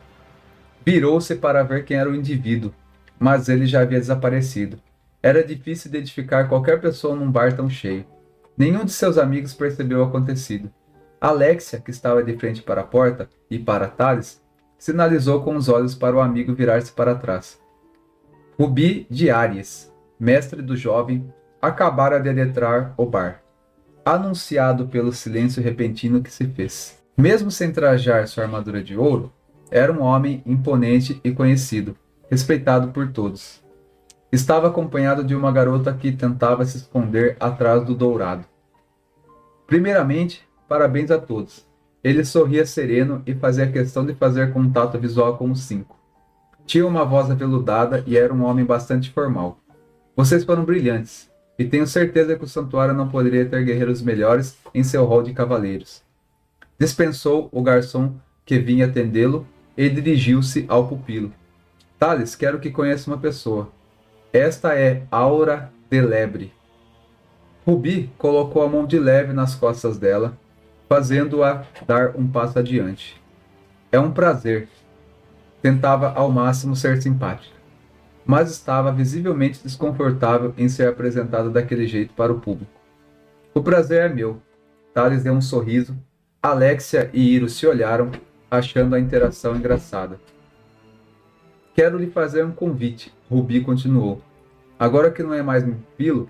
Virou-se para ver quem era o indivíduo, mas ele já havia desaparecido. Era difícil identificar qualquer pessoa num bar tão cheio. Nenhum de seus amigos percebeu o acontecido. Alexia, que estava de frente para a porta, e para Thales, sinalizou com os olhos para o amigo virar-se para trás. Rubi de Aries, mestre do jovem, acabara de adentrar o bar, anunciado pelo silêncio repentino que se fez. Mesmo sem trajar sua armadura de ouro, era um homem imponente e conhecido, respeitado por todos. Estava acompanhado de uma garota que tentava se esconder atrás do dourado. Primeiramente, parabéns a todos. Ele sorria sereno e fazia questão de fazer contato visual com os cinco. Tinha uma voz aveludada e era um homem bastante formal. Vocês foram brilhantes, e tenho certeza que o santuário não poderia ter guerreiros melhores em seu hall de cavaleiros. Dispensou o garçom que vinha atendê-lo e dirigiu-se ao pupilo. Thales, quero que conheça uma pessoa. Esta é Aura de Lebre. Rubi colocou a mão de leve nas costas dela, fazendo-a dar um passo adiante. É um prazer. Tentava ao máximo ser simpática mas estava visivelmente desconfortável em ser apresentada daquele jeito para o público. O prazer é meu. Thales deu um sorriso. Alexia e Iro se olharam, achando a interação engraçada. Quero lhe fazer um convite, Rubi continuou. Agora que não é mais meu filho,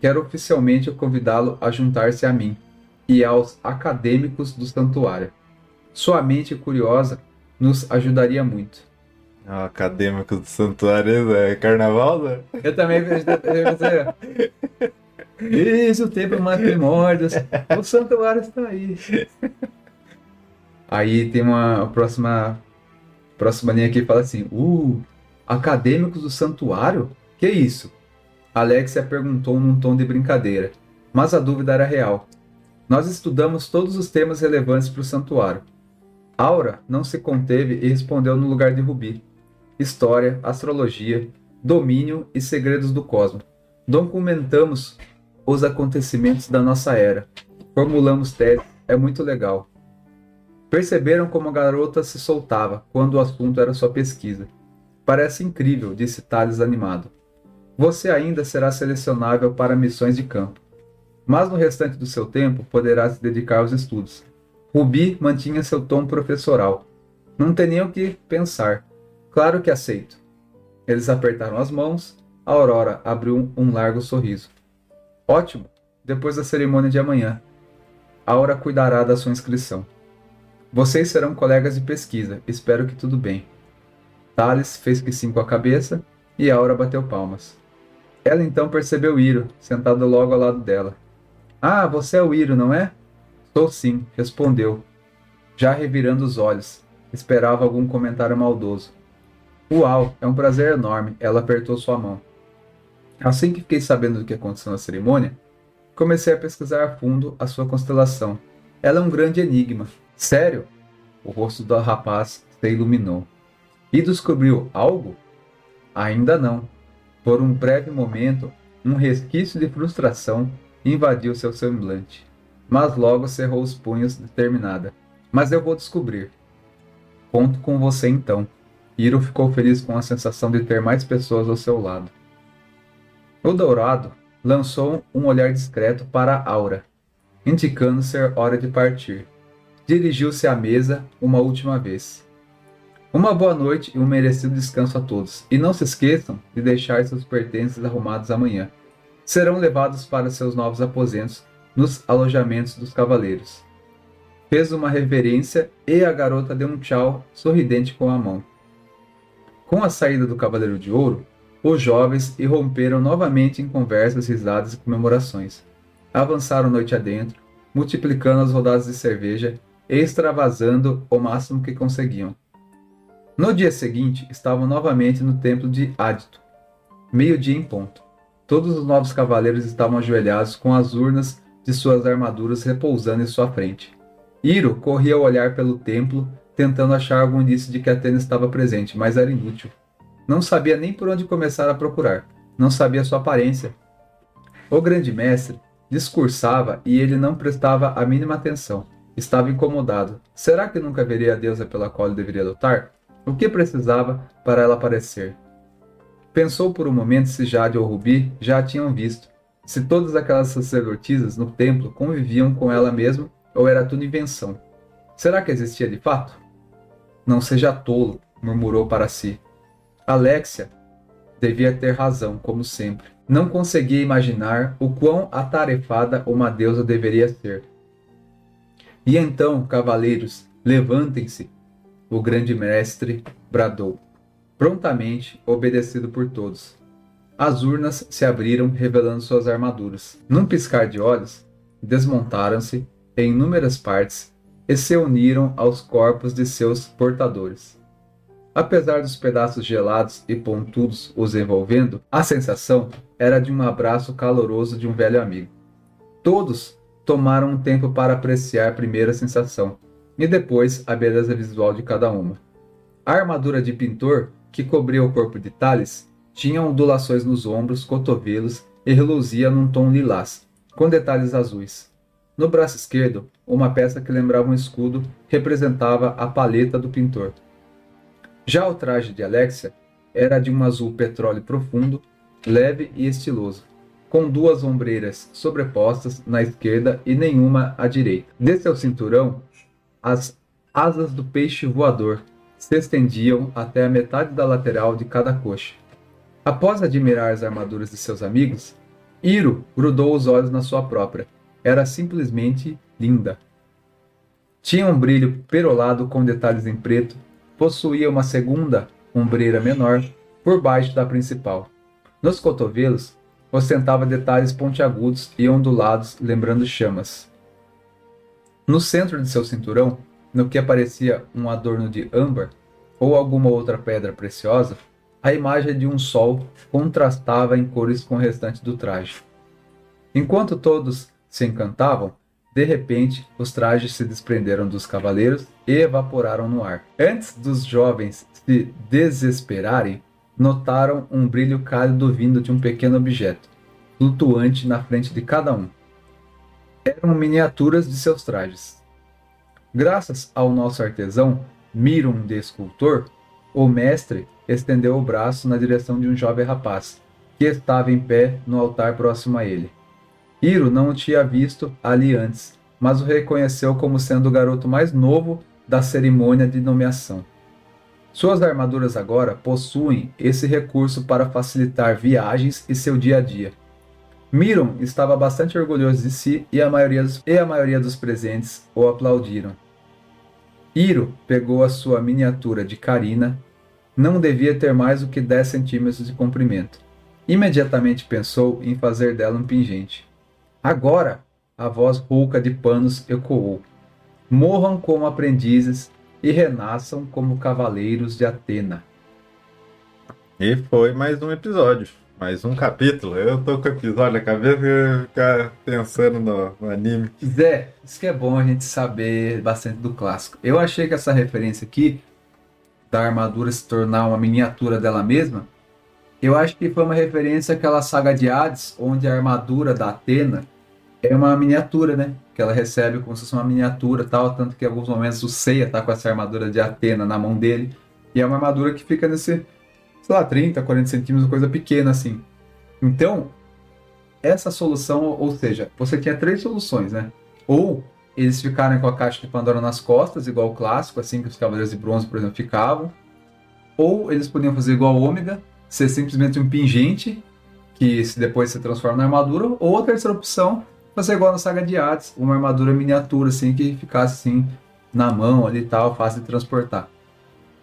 quero oficialmente convidá-lo a juntar-se a mim e aos acadêmicos do santuário. Sua mente curiosa nos ajudaria muito. Ah, acadêmico do santuário é carnaval, né? Eu também pensei. Isso, o tempo mais primórdios. O santuário está aí. Aí tem uma próxima próxima linha que fala assim: Uh, acadêmicos do santuário? Que isso? Alexia perguntou num tom de brincadeira, mas a dúvida era real. Nós estudamos todos os temas relevantes para o santuário. Aura não se conteve e respondeu no lugar de Rubi história, astrologia, domínio e segredos do cosmos. Documentamos os acontecimentos da nossa era. Formulamos teses, é muito legal. Perceberam como a garota se soltava quando o assunto era sua pesquisa. Parece incrível, disse Thales animado. Você ainda será selecionável para missões de campo. Mas no restante do seu tempo poderá se dedicar aos estudos. Rubi mantinha seu tom professoral. Não tem nem o que pensar. Claro que aceito. Eles apertaram as mãos. A Aurora abriu um largo sorriso. Ótimo! Depois da cerimônia de amanhã. Aura cuidará da sua inscrição. Vocês serão colegas de pesquisa. Espero que tudo bem. Thales fez que sim com a cabeça e Aura bateu palmas. Ela então percebeu Iro, sentado logo ao lado dela. Ah, você é o Iro, não é? Sou sim, respondeu, já revirando os olhos. Esperava algum comentário maldoso. Uau, é um prazer enorme. Ela apertou sua mão. Assim que fiquei sabendo do que aconteceu na cerimônia, Comecei a pesquisar a fundo a sua constelação. Ela é um grande enigma. Sério? O rosto do rapaz se iluminou. E descobriu algo? Ainda não. Por um breve momento, um resquício de frustração invadiu seu semblante. Mas logo cerrou os punhos determinada. Mas eu vou descobrir. Conto com você então. Hiro ficou feliz com a sensação de ter mais pessoas ao seu lado. O dourado lançou um olhar discreto para Aura, indicando ser hora de partir. Dirigiu-se à mesa uma última vez. Uma boa noite e um merecido descanso a todos. E não se esqueçam de deixar seus pertences arrumados amanhã. Serão levados para seus novos aposentos nos alojamentos dos cavaleiros. Fez uma reverência e a garota deu um tchau sorridente com a mão. Com a saída do Cavaleiro de Ouro, os jovens irromperam novamente em conversas, risadas e comemorações. Avançaram noite adentro, multiplicando as rodadas de cerveja e extravasando o máximo que conseguiam. No dia seguinte, estavam novamente no templo de Adito, meio-dia em ponto. Todos os novos cavaleiros estavam ajoelhados com as urnas de suas armaduras repousando em sua frente. Iro corria a olhar pelo templo, tentando achar algum indício de que Atena estava presente, mas era inútil. Não sabia nem por onde começar a procurar. Não sabia sua aparência. O grande mestre discursava e ele não prestava a mínima atenção. Estava incomodado. Será que nunca veria a deusa pela qual ele deveria lutar? O que precisava para ela aparecer? Pensou por um momento se Jade ou Rubi já a tinham visto, se todas aquelas sacerdotisas no templo conviviam com ela mesma ou era tudo invenção. Será que existia de fato? Não seja tolo, murmurou para si. Alexia devia ter razão, como sempre. Não conseguia imaginar o quão atarefada uma deusa deveria ser. E então, cavaleiros, levantem-se o grande mestre bradou, prontamente obedecido por todos. As urnas se abriram, revelando suas armaduras. Num piscar de olhos, desmontaram-se em inúmeras partes e se uniram aos corpos de seus portadores. Apesar dos pedaços gelados e pontudos os envolvendo, a sensação era de um abraço caloroso de um velho amigo. Todos tomaram um tempo para apreciar a primeira sensação, e depois a beleza visual de cada uma. A armadura de pintor, que cobria o corpo de Thales, tinha ondulações nos ombros, cotovelos e reluzia num tom lilás, com detalhes azuis. No braço esquerdo, uma peça que lembrava um escudo representava a paleta do pintor. Já o traje de Alexia era de um azul petróleo profundo, leve e estiloso, com duas ombreiras sobrepostas na esquerda e nenhuma à direita. De seu cinturão as asas do peixe voador se estendiam até a metade da lateral de cada coxa. Após admirar as armaduras de seus amigos, Iro grudou os olhos na sua própria. Era simplesmente linda. Tinha um brilho perolado com detalhes em preto, possuía uma segunda ombreira menor por baixo da principal. Nos cotovelos, ostentava detalhes pontiagudos e ondulados, lembrando chamas. No centro de seu cinturão, no que parecia um adorno de âmbar ou alguma outra pedra preciosa, a imagem de um sol contrastava em cores com o restante do traje. Enquanto todos se encantavam, de repente os trajes se desprenderam dos cavaleiros e evaporaram no ar. Antes dos jovens se desesperarem, notaram um brilho cálido vindo de um pequeno objeto, flutuante na frente de cada um eram miniaturas de seus trajes. Graças ao nosso artesão, Mirum de escultor, o mestre estendeu o braço na direção de um jovem rapaz, que estava em pé no altar próximo a ele. Iro não o tinha visto ali antes, mas o reconheceu como sendo o garoto mais novo da cerimônia de nomeação. Suas armaduras agora possuem esse recurso para facilitar viagens e seu dia a dia. Miron estava bastante orgulhoso de si e a maioria dos, e a maioria dos presentes o aplaudiram. Iro pegou a sua miniatura de Karina. Não devia ter mais do que 10 centímetros de comprimento. Imediatamente pensou em fazer dela um pingente. Agora, a voz rouca de panos ecoou. Morram como aprendizes e renasçam como cavaleiros de Atena. E foi mais um episódio. Mais um capítulo. Eu tô com o episódio na cabeça e ficar pensando no, no, anime. Zé, isso que é bom a gente saber bastante do clássico. Eu achei que essa referência aqui, da armadura se tornar uma miniatura dela mesma, eu acho que foi uma referência àquela saga de Hades, onde a armadura da Atena é uma miniatura, né? Que ela recebe como se fosse uma miniatura tal, tanto que em alguns momentos o Seiya tá com essa armadura de Atena na mão dele. E é uma armadura que fica nesse, sei lá, 30, 40 centímetros, coisa pequena assim. Então, essa solução, ou seja, você tinha três soluções, né? Ou eles ficarem com a caixa de Pandora nas costas, igual o clássico, assim que os Cavaleiros de Bronze, por exemplo, ficavam. Ou eles podiam fazer igual o Ômega, ser simplesmente um pingente, que depois se transforma na armadura. Ou a terceira opção, fazer igual na saga de Hades, uma armadura miniatura, assim, que ficasse assim na mão ali e tal, fácil de transportar.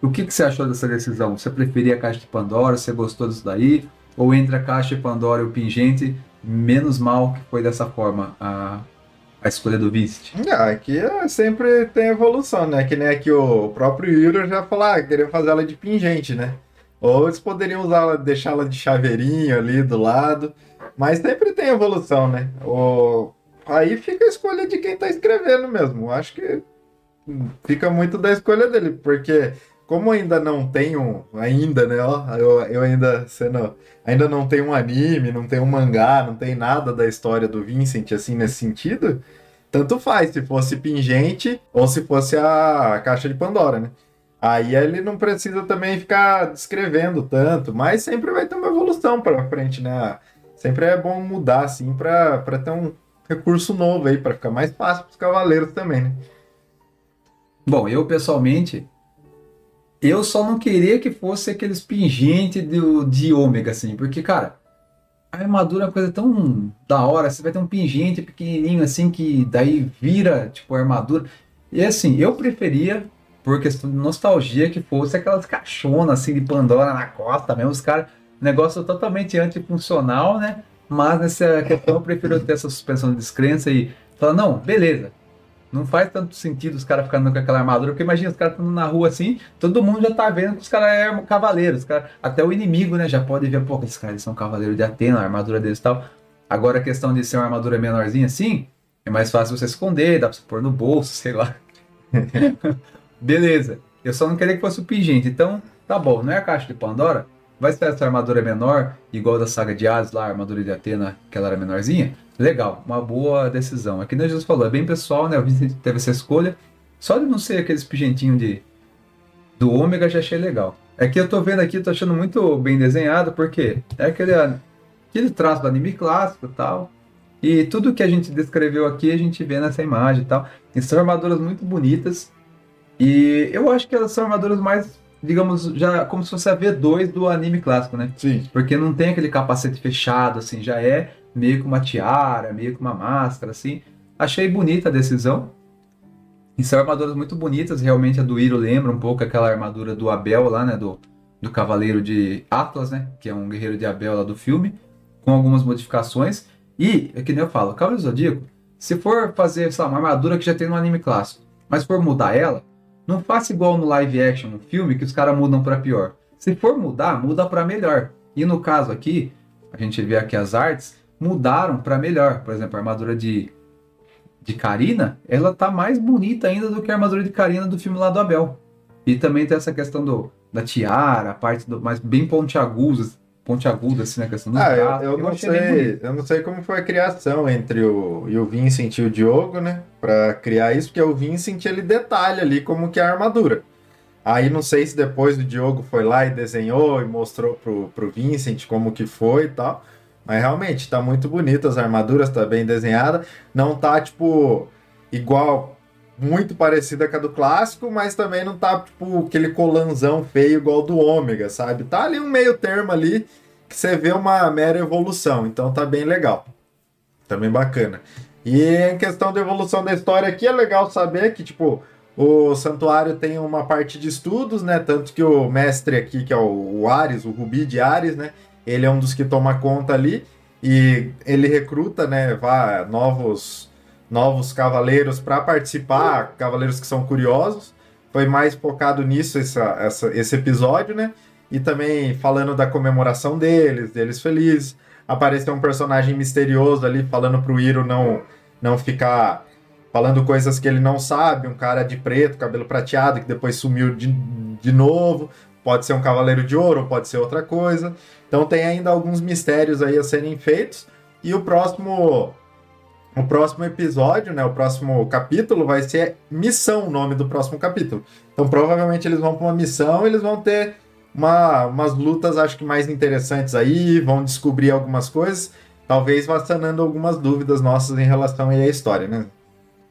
O que, que você achou dessa decisão? Você preferia a caixa de Pandora? Você gostou disso daí? Ou entre a caixa de Pandora e o pingente, menos mal que foi dessa forma a, a escolha do Vincent? Ah, aqui é, sempre tem evolução, né? Que nem aqui o próprio Yuri já falou, ah, queria fazer ela de pingente, né? Ou eles poderiam usá-la, deixá-la de chaveirinho ali do lado. Mas sempre tem evolução, né? O... Aí fica a escolha de quem tá escrevendo mesmo. Acho que fica muito da escolha dele, porque como ainda não tenho, ainda, né? Ó, eu, eu ainda sendo, ainda não tenho um anime, não tenho um mangá, não tem nada da história do Vincent assim nesse sentido. Tanto faz se fosse pingente ou se fosse a caixa de Pandora, né? Aí ele não precisa também ficar descrevendo tanto, mas sempre vai ter uma evolução para frente, né? Sempre é bom mudar assim para ter um recurso novo aí para ficar mais fácil para os cavaleiros também, né? Bom, eu pessoalmente eu só não queria que fosse aqueles pingentes de, de ômega, assim, porque, cara, a armadura é uma coisa tão da hora. Você vai ter um pingente pequenininho, assim, que daí vira, tipo, armadura. E assim, eu preferia, por questão de nostalgia, que fosse aquelas caixonas, assim, de Pandora na costa mesmo. Os caras, negócio totalmente antifuncional, né? Mas nessa questão eu prefiro ter essa suspensão de descrença e falar, não, beleza, não faz tanto sentido os caras ficarem com aquela armadura, porque imagina, os caras estão na rua assim, todo mundo já tá vendo que os caras é cavaleiros. Cara, até o inimigo, né, já pode ver, pô, esses caras são cavaleiros de Atena, a armadura deles e tal. Agora a questão de ser uma armadura menorzinha assim, é mais fácil você esconder, dá pra você pôr no bolso, sei lá. Beleza. Eu só não queria que fosse o pingente. Então, tá bom, não é a caixa de Pandora? Vai ser essa armadura menor, igual da saga de Hades lá, a armadura de Atena, que ela era menorzinha? Legal, uma boa decisão. Aqui nem Jesus falou, é bem pessoal, né? O Vincent teve essa escolha. Só de não ser aqueles pigentinhos de do ômega já achei legal. É que eu tô vendo aqui, tô achando muito bem desenhado, porque é aquele, aquele traço do anime clássico e tal. E tudo que a gente descreveu aqui, a gente vê nessa imagem e tal. E são armaduras muito bonitas. E eu acho que elas são armaduras mais, digamos, já como se fosse a V2 do anime clássico, né? Sim. Porque não tem aquele capacete fechado, assim, já é meio que uma tiara, meio que uma máscara, assim. Achei bonita a decisão. E são armaduras muito bonitas, realmente a do Iro lembra um pouco aquela armadura do Abel lá, né, do, do Cavaleiro de Atlas, né, que é um guerreiro de Abel lá do filme, com algumas modificações. E, é que nem eu falo, Cavaleiro Zodíaco, se for fazer, sei lá, uma armadura que já tem no anime clássico, mas for mudar ela, não faça igual no live action, no filme, que os caras mudam para pior. Se for mudar, muda para melhor. E no caso aqui, a gente vê aqui as artes, mudaram para melhor. Por exemplo, a armadura de, de Karina, ela tá mais bonita ainda do que a armadura de Karina do filme lá do Abel. E também tem essa questão do, da tiara, a parte do, mais bem pontiaguda, pontiaguda assim, na questão do ah. Eu, eu, eu não sei, eu não sei como foi a criação entre o, e o Vincent e o Diogo, né? Para criar isso, porque o Vincent ele detalha ali como que é a armadura. Aí não sei se depois o Diogo foi lá e desenhou e mostrou pro, pro Vincent como que foi e tal. Mas realmente, tá muito bonita as armaduras, tá bem desenhada. Não tá, tipo, igual, muito parecida com a do clássico, mas também não tá, tipo, aquele colanzão feio igual do ômega, sabe? Tá ali um meio termo ali que você vê uma mera evolução. Então tá bem legal. Também tá bacana. E em questão da evolução da história aqui, é legal saber que, tipo, o santuário tem uma parte de estudos, né? Tanto que o mestre aqui, que é o, Ares, o Rubi de Ares, né? ele é um dos que toma conta ali e ele recruta, né, vá, novos novos cavaleiros para participar, cavaleiros que são curiosos. Foi mais focado nisso essa, essa, esse episódio, né? e também falando da comemoração deles, deles felizes. Apareceu um personagem misterioso ali falando pro Iro não, não ficar falando coisas que ele não sabe, um cara de preto, cabelo prateado, que depois sumiu de, de novo. Pode ser um cavaleiro de ouro, pode ser outra coisa. Então tem ainda alguns mistérios aí a serem feitos. E o próximo o próximo episódio, né, o próximo capítulo vai ser missão, o nome do próximo capítulo. Então provavelmente eles vão para uma missão, eles vão ter uma, umas lutas acho que mais interessantes aí, vão descobrir algumas coisas, talvez vá sanando algumas dúvidas nossas em relação à história, né?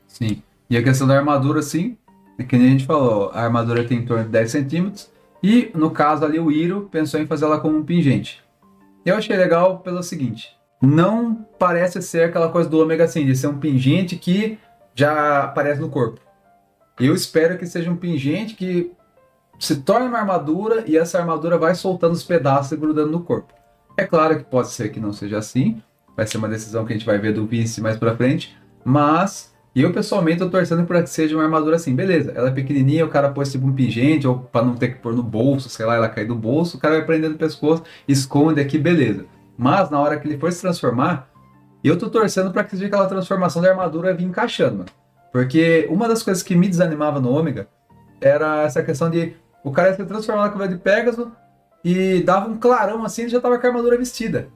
Sim. E a questão da armadura, sim, é que nem a gente falou, a armadura tem em torno de 10 centímetros, e no caso ali o Iro pensou em fazer ela como um pingente. Eu achei legal pelo seguinte, não parece ser aquela coisa do ômega assim, de ser um pingente que já aparece no corpo. Eu espero que seja um pingente que se torne uma armadura e essa armadura vai soltando os pedaços e grudando no corpo. É claro que pode ser que não seja assim, vai ser uma decisão que a gente vai ver do Vince mais pra frente, mas eu pessoalmente tô torcendo para que seja uma armadura assim, beleza, ela é pequenininha, o cara pôs tipo um pingente, ou para não ter que pôr no bolso, sei lá, ela cair do bolso, o cara vai prendendo no pescoço, esconde aqui, beleza. Mas na hora que ele for se transformar, eu tô torcendo para que aquela transformação da armadura vir encaixando, mano. Porque uma das coisas que me desanimava no Ômega era essa questão de o cara ia se transformar na cavaleiro de Pegasus e dava um clarão assim, ele já tava com a armadura vestida.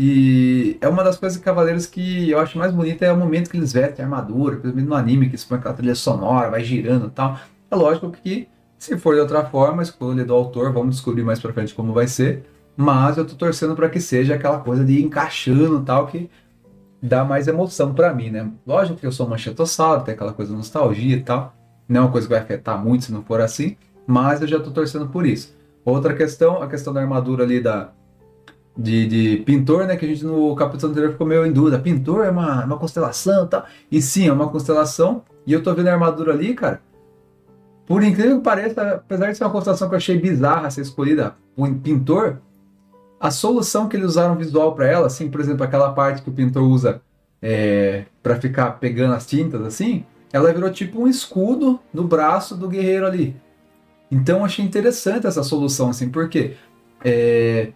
E é uma das coisas de Cavaleiros que eu acho mais bonita é o momento que eles vestem a armadura, principalmente no anime, que se põe aquela trilha sonora, vai girando e tal. É lógico que, se for de outra forma, escolha do autor, vamos descobrir mais pra frente como vai ser. Mas eu tô torcendo para que seja aquela coisa de ir encaixando tal, que dá mais emoção para mim, né? Lógico que eu sou manchetossauro, tem aquela coisa de nostalgia e tal. Não é uma coisa que vai afetar muito se não for assim, mas eu já tô torcendo por isso. Outra questão, a questão da armadura ali da, de, de, pintor, né? Que a gente no capítulo anterior ficou meio em dúvida. Pintor é uma, uma constelação e tal. E sim, é uma constelação. E eu tô vendo a armadura ali, cara. Por incrível que pareça, apesar de ser uma constelação que eu achei bizarra ser escolhida por pintor, a solução que eles usaram visual para ela, assim, por exemplo, aquela parte que o pintor usa é, para ficar pegando as tintas, assim, ela virou tipo um escudo no braço do guerreiro ali. Então achei interessante essa solução, assim, porque é,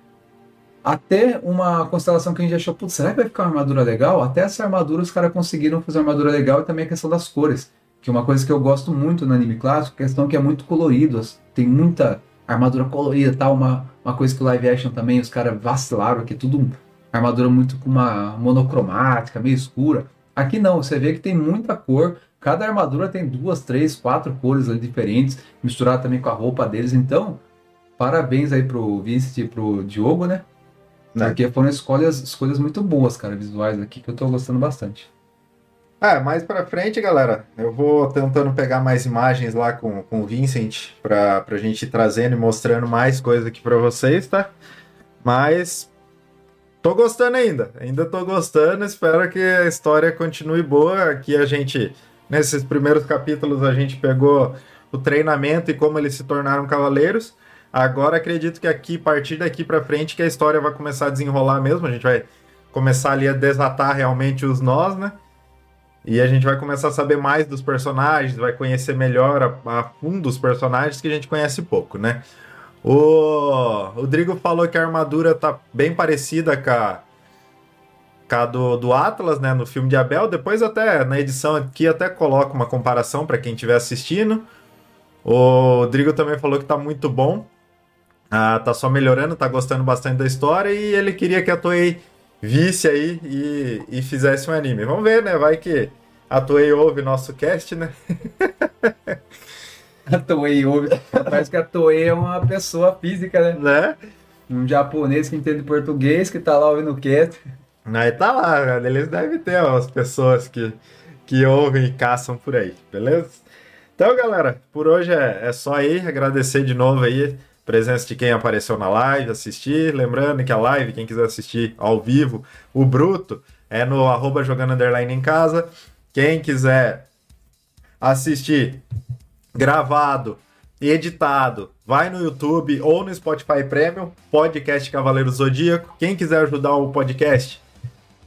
até uma constelação que a gente achou, putz, será que vai ficar uma armadura legal? Até essa armadura os caras conseguiram fazer uma armadura legal e também a questão das cores, que é uma coisa que eu gosto muito no anime clássico, questão que é muito colorido, tem muita armadura colorida tal, uma, uma coisa que o live action também os caras vacilaram, que é tudo armadura muito com uma monocromática, meio escura. Aqui não, você vê que tem muita cor, cada armadura tem duas, três, quatro cores ali diferentes, misturado também com a roupa deles, então parabéns aí pro Vincent e pro Diogo, né? né? Porque foram escolhas, escolhas muito boas, cara, visuais aqui, que eu tô gostando bastante. É, mais pra frente, galera, eu vou tentando pegar mais imagens lá com, com o Vincent pra, pra gente trazendo e mostrando mais coisa aqui pra vocês, tá? Mas tô gostando ainda, ainda tô gostando, espero que a história continue boa. Aqui a gente, nesses primeiros capítulos, a gente pegou o treinamento e como eles se tornaram cavaleiros. Agora acredito que aqui, a partir daqui pra frente, que a história vai começar a desenrolar mesmo, a gente vai começar ali a desatar realmente os nós, né? E a gente vai começar a saber mais dos personagens, vai conhecer melhor a, a fundo os personagens que a gente conhece pouco, né? O Rodrigo falou que a armadura tá bem parecida com a, com a do, do Atlas, né? No filme de Abel. Depois até na edição aqui até coloco uma comparação para quem estiver assistindo. O Rodrigo também falou que tá muito bom. Ah, tá só melhorando, tá gostando bastante da história e ele queria que a Toei visse aí e, e fizesse um anime. Vamos ver, né? Vai que a Toei ouve nosso cast, né? a Toei ouve. Parece que a Toei é uma pessoa física, né? Né? Um japonês que entende português, que tá lá ouvindo o cast. Aí tá lá, eles devem ter as pessoas que, que ouvem e caçam por aí, beleza? Então, galera, por hoje é, é só aí. Agradecer de novo aí presença de quem apareceu na live, assistir. Lembrando que a live, quem quiser assistir ao vivo, o Bruto, é no arroba jogando underline em casa. Quem quiser assistir gravado e editado, vai no YouTube ou no Spotify Premium, podcast Cavaleiro Zodíaco. Quem quiser ajudar o podcast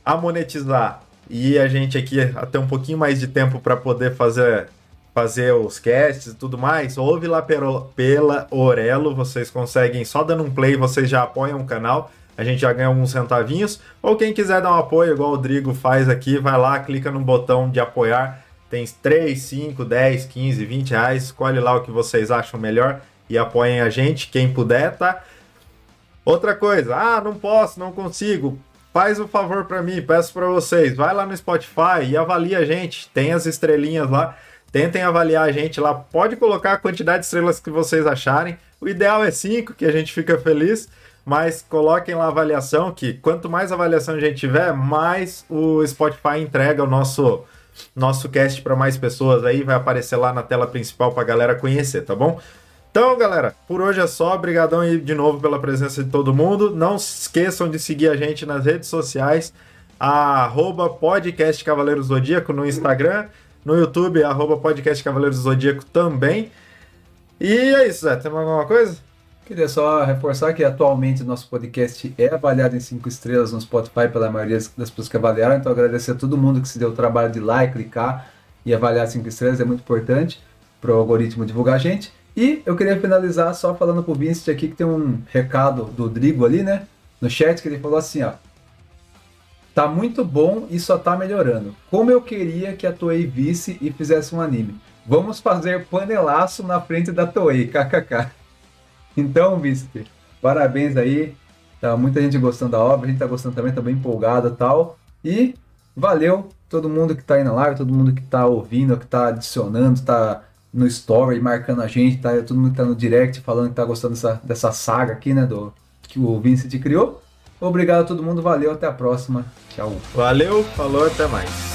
a monetizar e a gente aqui a ter um pouquinho mais de tempo para poder fazer fazer os casts e tudo mais, ouve lá pelo, pela Orelo, vocês conseguem, só dando um play, vocês já apoiam o canal, a gente já ganha alguns centavinhos, ou quem quiser dar um apoio, igual o Rodrigo faz aqui, vai lá, clica no botão de apoiar, tem 3, 5, 10, 15, 20 reais, escolhe lá o que vocês acham melhor e apoiem a gente, quem puder, tá? Outra coisa, ah, não posso, não consigo, faz o um favor para mim, peço para vocês, vai lá no Spotify e avalia a gente, tem as estrelinhas lá, Tentem avaliar a gente lá. Pode colocar a quantidade de estrelas que vocês acharem. O ideal é 5, que a gente fica feliz. Mas coloquem lá a avaliação, que quanto mais avaliação a gente tiver, mais o Spotify entrega o nosso, nosso cast para mais pessoas aí. Vai aparecer lá na tela principal para a galera conhecer, tá bom? Então, galera, por hoje é só. Obrigadão aí de novo pela presença de todo mundo. Não se esqueçam de seguir a gente nas redes sociais. Arroba podcast Cavaleiros Zodíaco no Instagram no YouTube, arroba podcast Cavaleiros do Zodíaco também. E é isso, Zé. Tem alguma coisa? Queria só reforçar que atualmente o nosso podcast é avaliado em 5 estrelas no Spotify pela maioria das pessoas que avaliaram. Então agradecer a todo mundo que se deu o trabalho de ir lá e clicar e avaliar 5 estrelas, é muito importante para o algoritmo divulgar a gente. E eu queria finalizar só falando pro Vincent aqui que tem um recado do Drigo ali, né? No chat que ele falou assim, ó. Tá muito bom e só tá melhorando. Como eu queria que a Toei visse e fizesse um anime. Vamos fazer panelaço na frente da Toei, kkk. Então, Mister, parabéns aí. Tá muita gente gostando da obra, a gente tá gostando também, tá bem empolgada tal. E valeu todo mundo que tá aí na live, todo mundo que tá ouvindo, que tá adicionando, tá no story marcando a gente, tá? Todo mundo que tá no direct falando que tá gostando dessa, dessa saga aqui, né? Do, que o Vincent criou. Obrigado a todo mundo, valeu, até a próxima. Tchau. Valeu, falou, até mais.